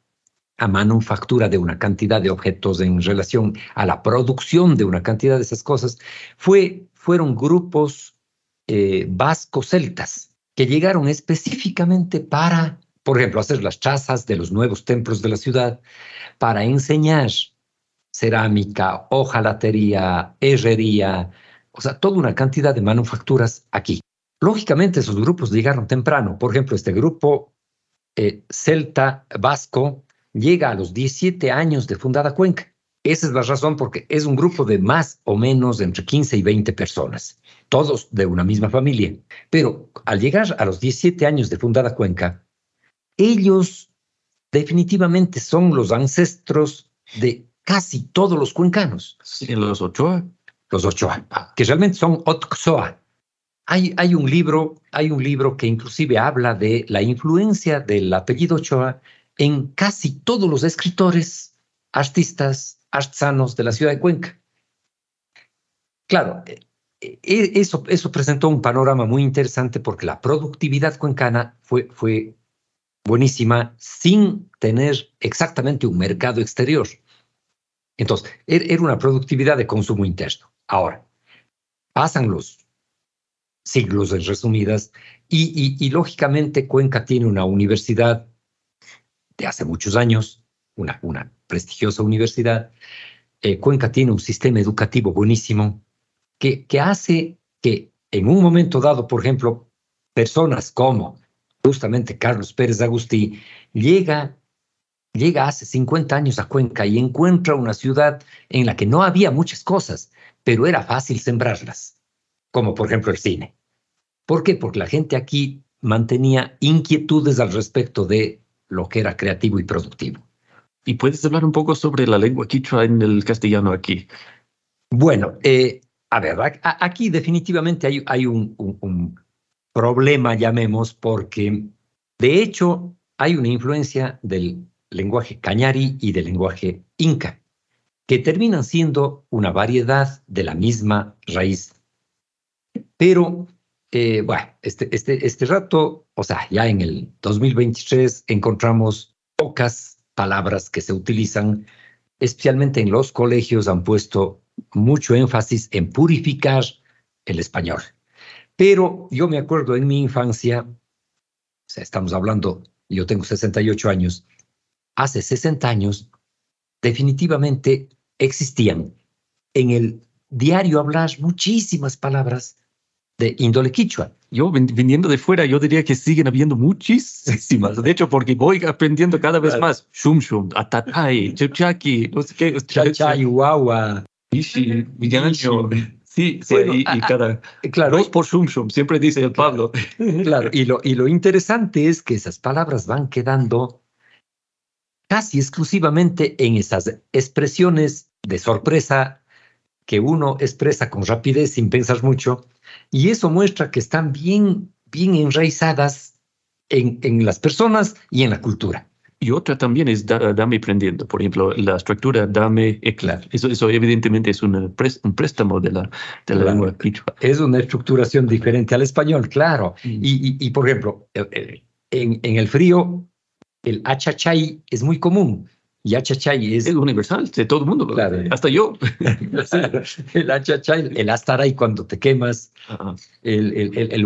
a manufactura de una cantidad de objetos en relación a la producción de una cantidad de esas cosas, fue, fueron grupos eh, vasco-celtas que llegaron específicamente para, por ejemplo, hacer las chazas de los nuevos templos de la ciudad, para enseñar cerámica, hojalatería, herrería, o sea, toda una cantidad de manufacturas aquí. Lógicamente, esos grupos llegaron temprano. Por ejemplo, este grupo eh, celta vasco llega a los 17 años de fundada Cuenca. Esa es la razón porque es un grupo de más o menos entre 15 y 20 personas, todos de una misma familia. Pero al llegar a los 17 años de fundada Cuenca, ellos definitivamente son los ancestros de casi todos los cuencanos. Sí, los Ochoa. Los Ochoa, que realmente son Otxoa. Hay, hay, un libro, hay un libro que inclusive habla de la influencia del apellido Ochoa en casi todos los escritores, artistas, artesanos de la ciudad de Cuenca. Claro, eh, eh, eso, eso presentó un panorama muy interesante porque la productividad cuencana fue, fue buenísima sin tener exactamente un mercado exterior. Entonces, er, era una productividad de consumo interno. Ahora, pasan los siglos en resumidas y lógicamente Cuenca tiene una universidad de hace muchos años, una, una prestigiosa universidad. Eh, Cuenca tiene un sistema educativo buenísimo que, que hace que en un momento dado, por ejemplo, personas como justamente Carlos Pérez Agustí llega, llega hace 50 años a Cuenca y encuentra una ciudad en la que no había muchas cosas, pero era fácil sembrarlas, como por ejemplo el cine. ¿Por qué? Porque la gente aquí mantenía inquietudes al respecto de lo que era creativo y productivo. ¿Y puedes hablar un poco sobre la lengua quichua en el castellano aquí? Bueno, eh, a ver, aquí definitivamente hay, hay un, un, problema, llamemos, porque de hecho hay una influencia del lenguaje cañari y del lenguaje inca, que terminan siendo una variedad de la misma raíz. Pero, eh, bueno, este, este, este rato, o sea, ya en el 2023 encontramos pocas palabras que se utilizan, especialmente en los colegios han puesto mucho énfasis en purificar el español. Pero yo me acuerdo en mi infancia, o sea, estamos hablando, yo tengo 68 años, hace 60 años definitivamente existían en el diario hablar muchísimas palabras de índole quichua. Yo viniendo de fuera, yo diría que siguen habiendo muchísimas. De hecho, porque voy aprendiendo cada vez más. Shum shum, atatay, chachaki, no sé qué. Chachay, guagua. Ishi, Villaño. Sí, sí y, cada. Claro. Dos por shum shum, siempre dice el Pablo. *laughs* Claro, y lo, y lo interesante es que esas palabras van quedando casi exclusivamente en esas expresiones de sorpresa que uno expresa con rapidez sin pensar mucho, y eso muestra que están bien, bien enraizadas en, en las personas y en la cultura. Y otra también es dame prendiendo. Por ejemplo, la estructura dame eclar. Eso, eso evidentemente es un, un préstamo de la, de la lengua quichua. Es una estructuración diferente al español, claro. Mm. Y, y, y, por ejemplo, en, en el frío, el achachay es muy común. Y achachay es... Es universal, de todo el mundo, claro. hasta yo. *laughs* el achachay, el astaray cuando te quemas, el, el, el, el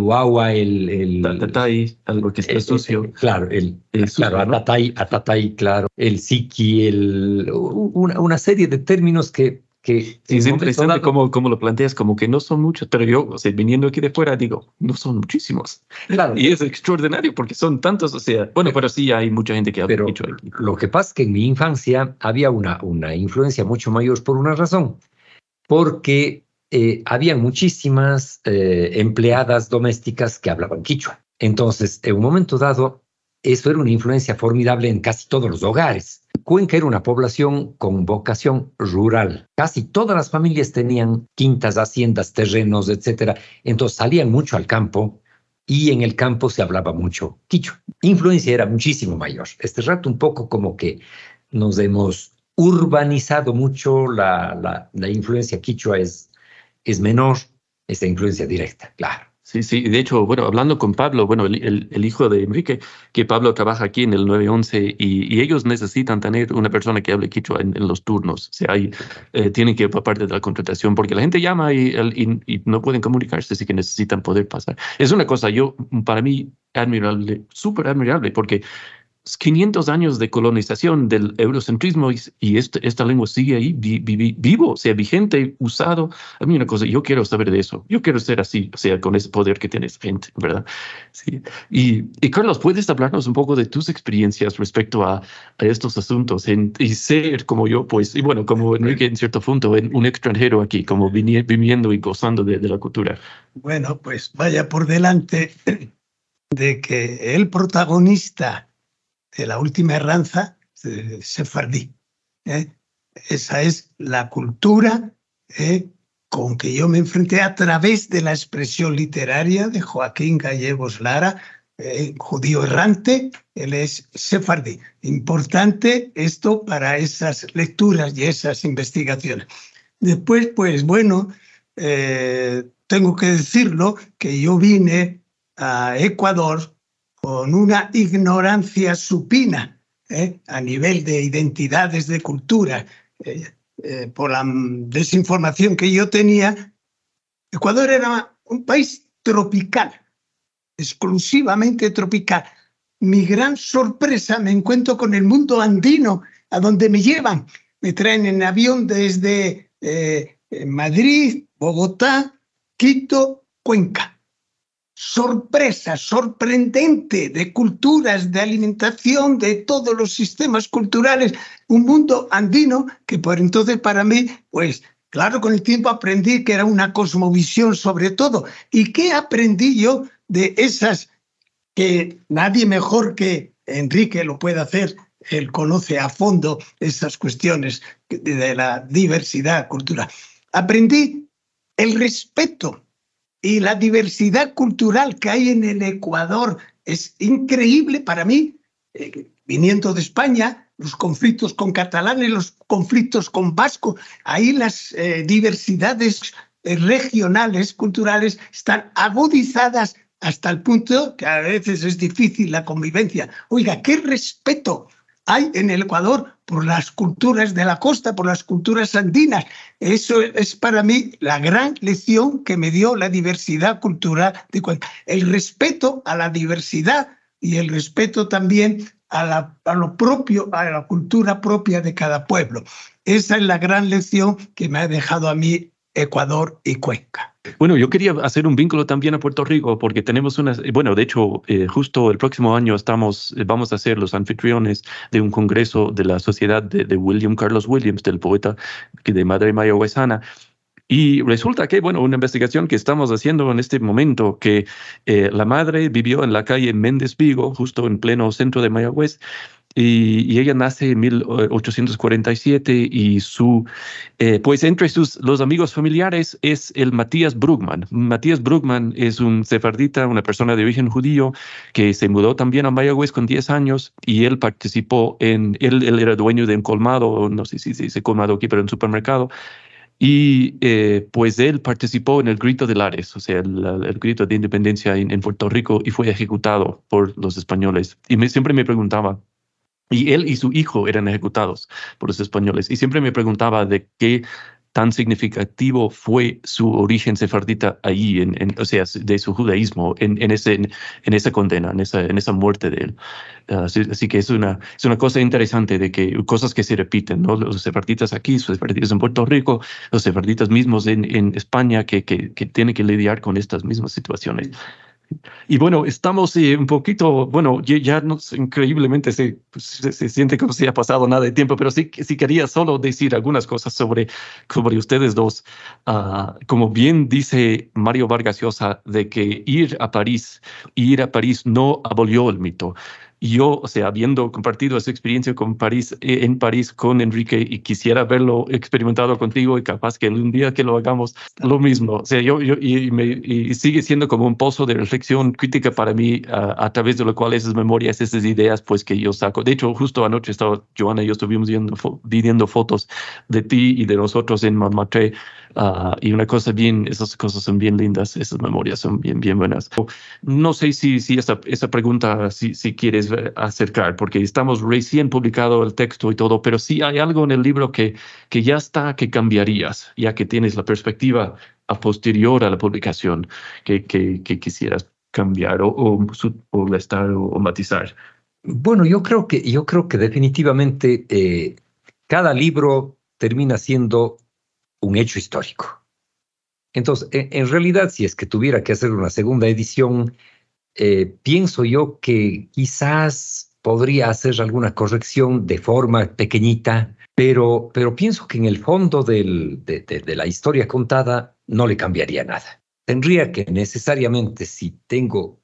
el... el tatatay, algo que está sucio. claro, el, el claro, atatay, atatay, claro, el siki, el, una, una serie de términos que que es interesante cómo, cómo, lo planteas, como que no son muchos, pero yo, o sea, viniendo aquí de fuera, digo, no son muchísimos. Claro. Y es extraordinario porque son tantos, o sea, bueno, pero sí hay mucha gente que ha pero dicho aquí. Lo que pasa es que en mi infancia había una, una influencia mucho mayor por una razón, porque eh, había muchísimas eh, empleadas domésticas que hablaban quichua. Entonces, en un momento dado, eso era una influencia formidable en casi todos los hogares. Cuenca era una población con vocación rural. Casi todas las familias tenían quintas, haciendas, terrenos, etc. Entonces salían mucho al campo y en el campo se hablaba mucho quichua. Influencia era muchísimo mayor. Este rato un poco como que nos hemos urbanizado mucho, la, la, la influencia quichua es, es menor, esa influencia directa, claro. Sí, sí, de hecho, bueno, hablando con Pablo, bueno, el, el, hijo de Enrique, que Pablo trabaja aquí en el 911 y, y ellos necesitan tener una persona que hable quichua en, en los turnos. O sea, hay, eh, tienen que parte de la contratación porque la gente llama y, y, y, no pueden comunicarse, así que necesitan poder pasar. Es una cosa, yo, para mí, admirable, súper admirable, porque 500 años de colonización del eurocentrismo y, y este, esta lengua sigue ahí vi, vi, vivo, o sea, vigente, usado. A mí una cosa, yo quiero saber de eso. Yo quiero ser así, o sea, con ese poder que tiene esa gente, ¿verdad? Sí. Y, y Carlos, ¿puedes hablarnos un poco de tus experiencias respecto a, a estos asuntos en, y ser como yo, pues, y bueno, como Enrique en cierto punto, en un extranjero aquí, como viviendo y gozando de, de la cultura? Bueno, pues vaya por delante de que el protagonista la última erranza eh, sefardí. ¿eh? Esa es la cultura eh, con que yo me enfrenté a través de la expresión literaria de Joaquín Gallegos Lara, eh, judío errante, él es sefardí. Importante esto para esas lecturas y esas investigaciones. Después, pues bueno, tengo que decirlo que yo vine a Ecuador con una ignorancia supina ¿eh? a nivel de identidades de cultura, eh, eh, por la desinformación que yo tenía, Ecuador era un país tropical, exclusivamente tropical. Mi gran sorpresa me encuentro con el mundo andino, a donde me llevan. Me traen en avión desde Madrid, Bogotá, Quito, Cuenca sorpresa sorprendente de culturas, de alimentación, de todos los sistemas culturales, un mundo andino que por entonces para mí, pues claro, con el tiempo aprendí que era una cosmovisión sobre todo. ¿Y qué aprendí yo de esas que nadie mejor que Enrique lo puede hacer? Él conoce a fondo esas cuestiones de la diversidad cultural. Aprendí el respeto y la diversidad cultural que hay en el Ecuador es increíble para mí. eh, viniendo de España, los conflictos con catalanes, los conflictos con vasco, ahí las eh, diversidades eh, regionales, culturales, están agudizadas hasta el punto que a veces es difícil la convivencia. Oiga, qué respeto hay en el Ecuador por las culturas de la costa, por las culturas andinas. Eso es para mí la gran lección que me dio la diversidad cultural de Cuenca. El respeto a la diversidad y el respeto también a, la, a lo propio, a la cultura propia de cada pueblo. Esa es la gran lección que me ha dejado a mí Ecuador y Cuenca. Bueno, yo quería hacer un vínculo también a Puerto Rico porque tenemos unas, bueno, de hecho, eh, justo el próximo año estamos, eh, vamos a ser los anfitriones de un congreso de la sociedad de, William Carlos Williams, del poeta de madre mayagüezana. Y resulta que, bueno, una investigación que estamos haciendo en este momento, que eh, la madre vivió en la calle Méndez Vigo, justo en pleno centro de Mayagüez, y, ella nace en 1847 y su, eh, pues entre sus, los amigos familiares es el Matías Brugman. Matías Brugman es un sefardita, una persona de origen judío que se mudó también a Mayagüez con 10 años y él participó en, él, él era dueño de un colmado, no sé si se dice colmado aquí, pero en un supermercado. Y eh, pues él participó en el grito de Lares, o sea, el, grito de independencia en, Puerto Rico y fue ejecutado por los españoles. Y me, siempre me preguntaba, y él y su hijo eran ejecutados por los españoles. Y siempre me preguntaba de qué tan significativo fue su origen sefardita allí, en, o sea, de su judaísmo, en, ese, en, esa condena, en esa, en esa muerte de él. así, que es una, es una cosa interesante de que cosas que se repiten, ¿no? Los sefarditas aquí, los sefarditas en Puerto Rico, los sefarditas mismos en, en España que, que, que tienen que lidiar con estas mismas situaciones. Y bueno, estamos eh, un poquito, bueno, ya, no increíblemente pues, se, se, siente como si ha pasado nada de tiempo, pero sí, sí quería solo decir algunas cosas sobre, sobre ustedes dos. Ah, como bien dice Mario Vargas Llosa, de que ir a París, ir a París no abolió el mito yo, o sea, habiendo compartido esa experiencia con París, eh, en París con Enrique y quisiera verlo experimentado contigo y capaz que un día que lo hagamos lo mismo. O sea, yo, yo y, me, y sigue siendo como un pozo de reflexión crítica para mí a través de lo cual esas memorias, esas ideas, pues que yo saco. De hecho, justo anoche estaba Joana y yo estuvimos viendo, viendo fotos de ti y de nosotros en Montmartre uh, y una cosa bien, esas cosas son bien lindas, esas memorias son bien, bien buenas. No sé si, si esa, esa pregunta, si, si quieres acercar, porque estamos recién publicado el texto y todo, pero sí hay algo en el libro que, que ya está, que cambiarías, ya que tienes la perspectiva a posterior a la publicación, que, que, quisieras cambiar o, o, o, matizar. Bueno, yo creo que, yo creo que definitivamente eh, cada libro termina siendo un hecho histórico. Entonces, en, realidad, si es que tuviera que hacer una segunda edición, eh, pienso yo que quizás podría hacer alguna corrección de forma pequeñita, pero, pero pienso que en el fondo de, de, la historia contada no le cambiaría nada. Tendría que necesariamente, si tengo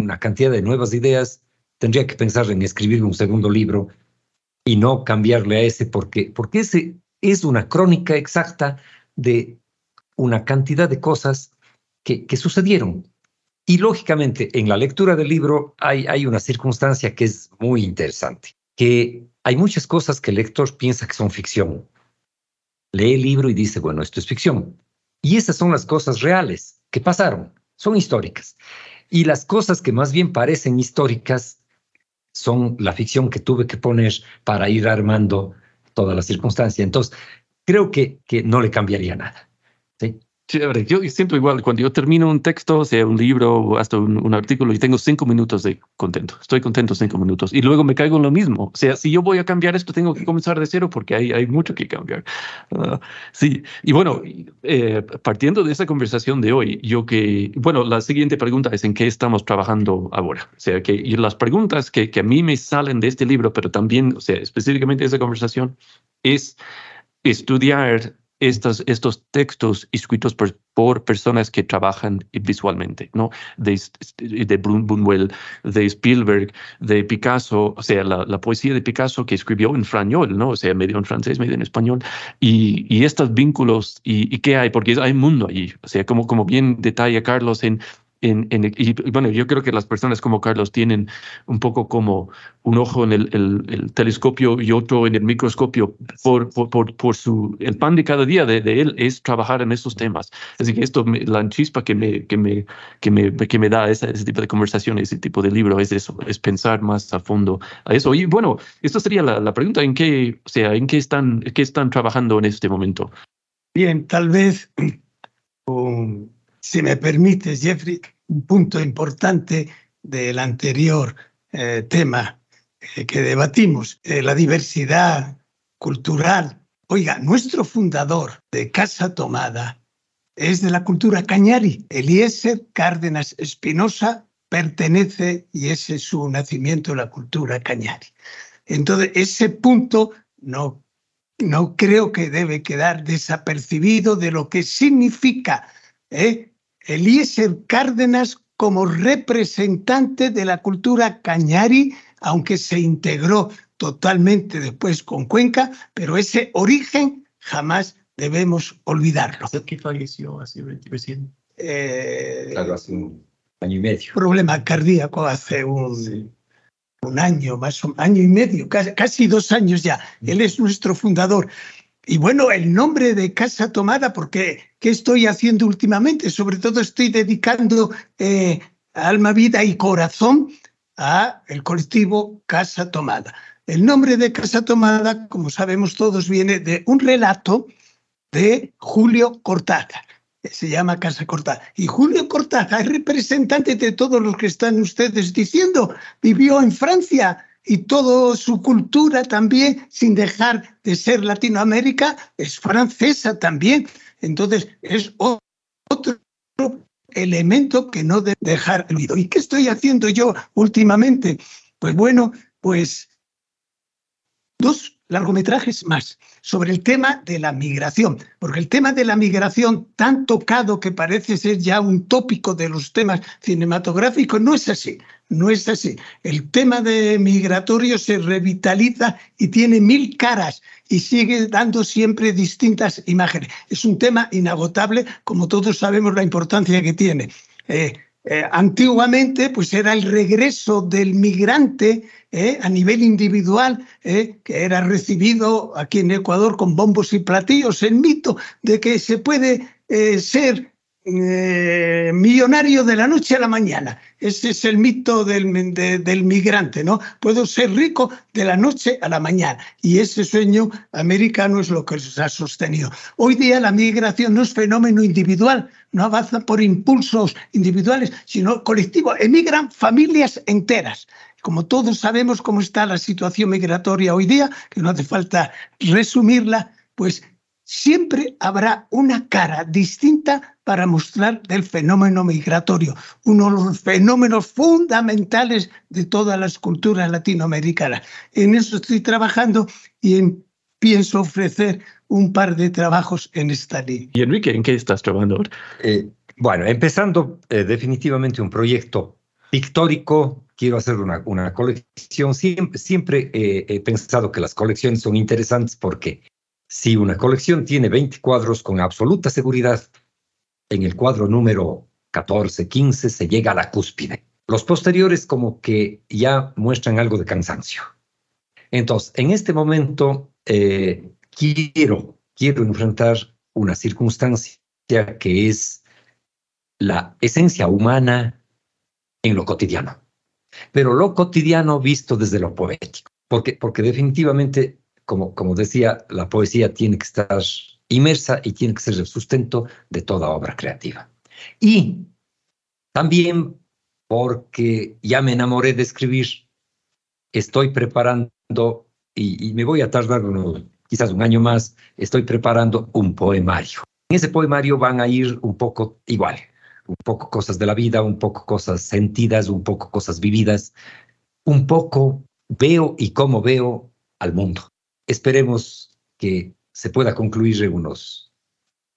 una cantidad de nuevas ideas, tendría que pensar en escribir un segundo libro y no cambiarle a ese, porque, porque ese es una crónica exacta de una cantidad de cosas que, que sucedieron y lógicamente, en la lectura del libro hay, hay una circunstancia que es muy interesante, que hay muchas cosas que el lector piensa que son ficción. Lee el libro y dice, bueno, esto es ficción. Y esas son las cosas reales que pasaron, son históricas. Y las cosas que más bien parecen históricas son la ficción que tuve que poner para ir armando toda la circunstancia. Entonces, creo que, que no le cambiaría nada. Chévere. Yo siento igual, cuando yo termino un texto, sea un libro o hasta un, artículo, y tengo cinco minutos de contento. Estoy contento cinco minutos. Y luego me caigo en lo mismo. O sea, si yo voy a cambiar esto, tengo que comenzar de cero porque hay, hay mucho que cambiar. Ah, sí. Y bueno, eh, partiendo de esa conversación de hoy, yo que, bueno, la siguiente pregunta es en qué estamos trabajando ahora. O sea, que y las preguntas que, que a mí me salen de este libro, pero también, o sea, específicamente de esa conversación, es estudiar estos, estos textos escritos por, por, personas que trabajan visualmente, ¿no? De, de Buñuel, de Spielberg, de Picasso, o sea, la, la, poesía de Picasso que escribió en frañol, ¿no? O sea, medio en francés, medio en español, y, y estos vínculos, y, y, qué hay? Porque hay mundo allí, o sea, como, como bien detalla Carlos en en, en, y bueno, yo creo que las personas como Carlos tienen un poco como un ojo en el, el, telescopio y otro en el microscopio por, por, por, su, el pan de cada día de, de, él es trabajar en estos temas. Así que esto, la chispa que me, que me, que me, que me da ese, ese tipo de conversación, ese tipo de libro, es eso, es pensar más a fondo a eso. Y bueno, esto sería la, la pregunta, ¿en qué, o sea, en qué están, qué están trabajando en este momento? Bien, tal vez, *clears throat* si me permites, Jeffrey, un punto importante del anterior eh, tema eh, que debatimos, eh, la diversidad cultural. Oiga, nuestro fundador de Casa Tomada es de la cultura cañari. Eliezer Cárdenas Espinosa pertenece, y ese es su nacimiento, la cultura cañari. Entonces, ese punto no, no creo que debe quedar desapercibido de lo que significa ¿eh? Eliezer Cárdenas como representante de la cultura cañari, aunque se integró totalmente después con Cuenca, pero ese origen jamás debemos olvidarlo. ¿Qué falleció hace recién? Eh, hace un año y medio. Problema cardíaco hace un, un año, más o año y medio, casi, casi dos años ya. Él es nuestro fundador. Y bueno, el nombre de Casa Tomada, porque ¿qué estoy haciendo últimamente? Sobre todo estoy dedicando eh, alma, vida y corazón a el colectivo Casa Tomada. El nombre de Casa Tomada, como sabemos todos, viene de un relato de Julio Cortázar. Se llama Casa Cortázar. Y Julio Cortázar es representante de todos los que están ustedes diciendo. Vivió en Francia, y toda su cultura también, sin dejar de ser Latinoamérica, es francesa también. Entonces, es otro elemento que no debe dejar olvido. ¿Y qué estoy haciendo yo últimamente? Pues bueno, pues dos largometrajes más sobre el tema de la migración, porque el tema de la migración tan tocado que parece ser ya un tópico de los temas cinematográficos, no es así, no es así. El tema de migratorio se revitaliza y tiene mil caras y sigue dando siempre distintas imágenes. Es un tema inagotable, como todos sabemos la importancia que tiene. Eh, eh, antiguamente, pues era el regreso del migrante eh, a nivel individual, que era recibido aquí en Ecuador con bombos y platillos, el mito de que se puede ser eh, millonario de la noche a la mañana. Ese es el mito del, del, migrante, ¿no? Puedo ser rico de la noche a la mañana. Y ese sueño americano es lo que se ha sostenido. Hoy día la migración no es fenómeno individual, no avanza por impulsos individuales, sino colectivos. Emigran familias enteras. Como todos sabemos cómo está la situación migratoria hoy día, que no hace falta resumirla, pues siempre habrá una cara distinta para mostrar del fenómeno migratorio, uno de los fenómenos fundamentales de todas las culturas latinoamericanas. En eso estoy trabajando y pienso ofrecer un par de trabajos en esta línea. Y Enrique, ¿en qué estás trabajando eh, bueno, empezando eh, definitivamente un proyecto pictórico, quiero hacer una, colección. Siempre, siempre eh, he pensado que las colecciones son interesantes porque si una colección tiene 20 cuadros con absoluta seguridad, en el cuadro número 14, 15 se llega a la cúspide. Los posteriores como que ya muestran algo de cansancio. Entonces, en este momento eh, quiero, quiero enfrentar una circunstancia que es la esencia humana en lo cotidiano, pero lo cotidiano visto desde lo poético, porque, porque definitivamente como, como decía, la poesía tiene que estar inmersa y tiene que ser el sustento de toda obra creativa. Y también porque ya me enamoré de escribir, estoy preparando, y, me voy a tardar quizás un año más, estoy preparando un poemario. En ese poemario van a ir un poco igual, un poco cosas de la vida, un poco cosas sentidas, un poco cosas vividas, un poco veo y cómo veo al mundo esperemos que se pueda concluir en unos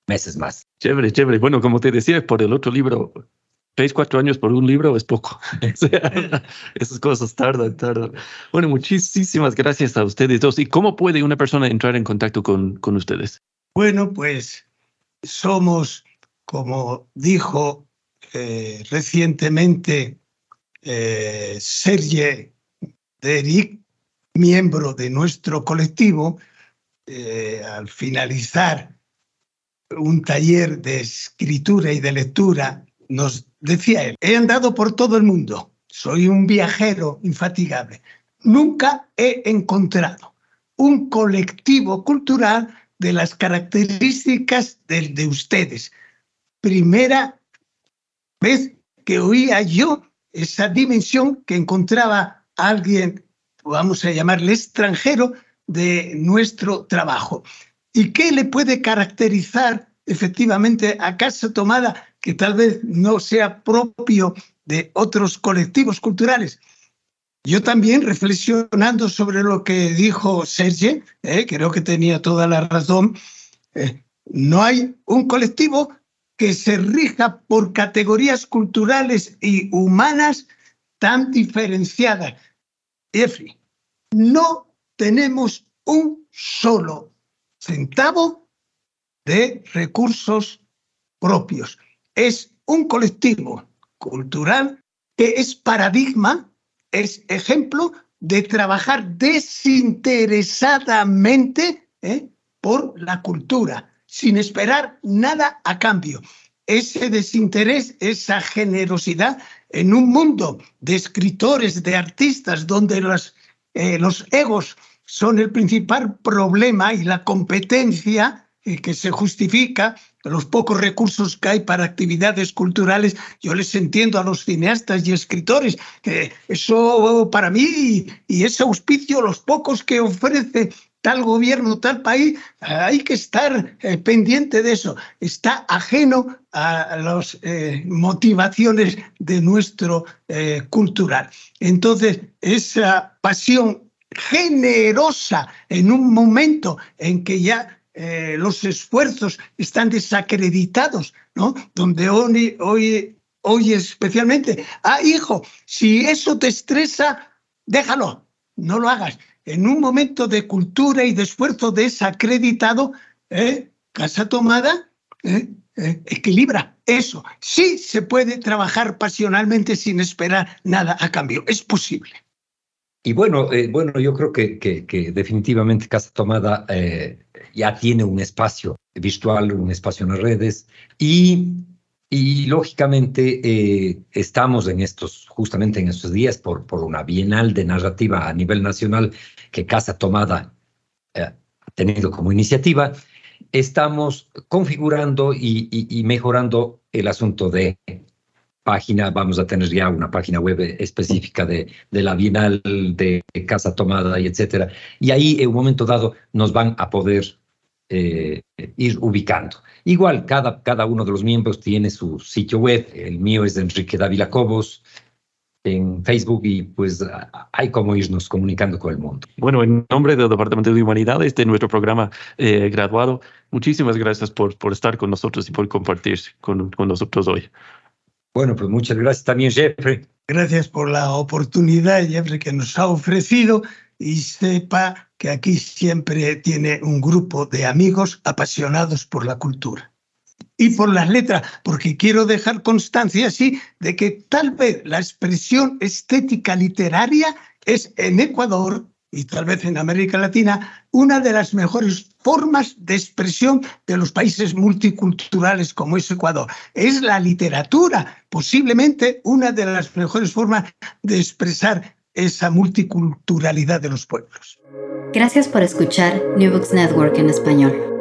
meses más. Chévere, chévere. Bueno, como te decía, por el otro libro, seis, cuatro años por un libro es poco. *laughs* *laughs* esas cosas tardan, tardan. Bueno, muchísimas gracias a ustedes dos. ¿Y cómo puede una persona entrar en contacto con, con ustedes? Bueno, pues somos, como dijo eh, recientemente eh, Serge miembro de nuestro colectivo, eh, al finalizar un taller de escritura y de lectura, nos decía él, he andado por todo el mundo, soy un viajero infatigable, nunca he encontrado un colectivo cultural de las características de ustedes. Primera vez que oía yo esa dimensión que encontraba alguien, vamos a llamarle extranjero, de nuestro trabajo. ¿Y qué le puede caracterizar efectivamente a Casa Tomada que tal vez no sea propio de otros colectivos culturales? Yo también, reflexionando sobre lo que dijo Serge, eh, creo que tenía toda la razón, eh, no hay un colectivo que se rija por categorías culturales y humanas tan diferenciadas. Jeffrey, no tenemos un solo centavo de recursos propios. Es un colectivo cultural que es paradigma es ejemplo de trabajar desinteresadamente ¿eh? por la cultura, sin esperar nada a cambio. Ese desinterés, esa generosidad en un mundo de escritores, de artistas, donde los, eh, los egos son el principal problema y la competencia eh, que se justifica los pocos recursos que hay para actividades culturales, yo les entiendo a los cineastas y escritores, que eso para mí y ese auspicio, los pocos que ofrece tal gobierno, tal país, hay que estar eh, pendiente de eso. Está ajeno a las eh, motivaciones de nuestro eh, cultural. Entonces, esa pasión generosa en un momento en que ya los esfuerzos están desacreditados, ¿no? Donde hoy, hoy, hoy especialmente, ah, hijo, si eso te estresa, déjalo, no lo hagas. En un momento de cultura y de esfuerzo desacreditado, ¿eh? casa tomada, ¿eh? equilibra eso. Sí se puede trabajar pasionalmente sin esperar nada a cambio. Es posible. Y bueno, bueno, yo creo que, que, definitivamente Casa Tomada ya tiene un espacio virtual, un espacio en las redes y, y lógicamente eh, estamos en estos, justamente en estos días por, por una bienal de narrativa a nivel nacional que Casa Tomada eh, ha tenido como iniciativa, estamos configurando y, y, mejorando el asunto de página, vamos a tener ya una página web específica de, de, la Bienal, de Casa Tomada y etcétera. Y ahí en un momento dado nos van a poder eh, ir ubicando. Igual, cada, cada uno de los miembros tiene su sitio web. El mío es de Enrique Dávila Cobos en Facebook y pues hay como irnos comunicando con el mundo. Bueno, en nombre del Departamento de Humanidades de nuestro programa eh, graduado, muchísimas gracias por, por estar con nosotros y por compartir con, con nosotros hoy. Bueno, pues muchas gracias también, Jeffrey. Gracias por la oportunidad, Jeffrey, que nos ha ofrecido y sepa que aquí siempre tiene un grupo de amigos apasionados por la cultura y por las letras, porque quiero dejar constancia así de que tal vez la expresión estética literaria es en Ecuador y tal vez en América Latina una de las mejores formas de expresión de los países multiculturales como es Ecuador. Es la literatura, posiblemente una de las mejores formas de expresar esa multiculturalidad de los pueblos. Gracias por escuchar New Books Network en español.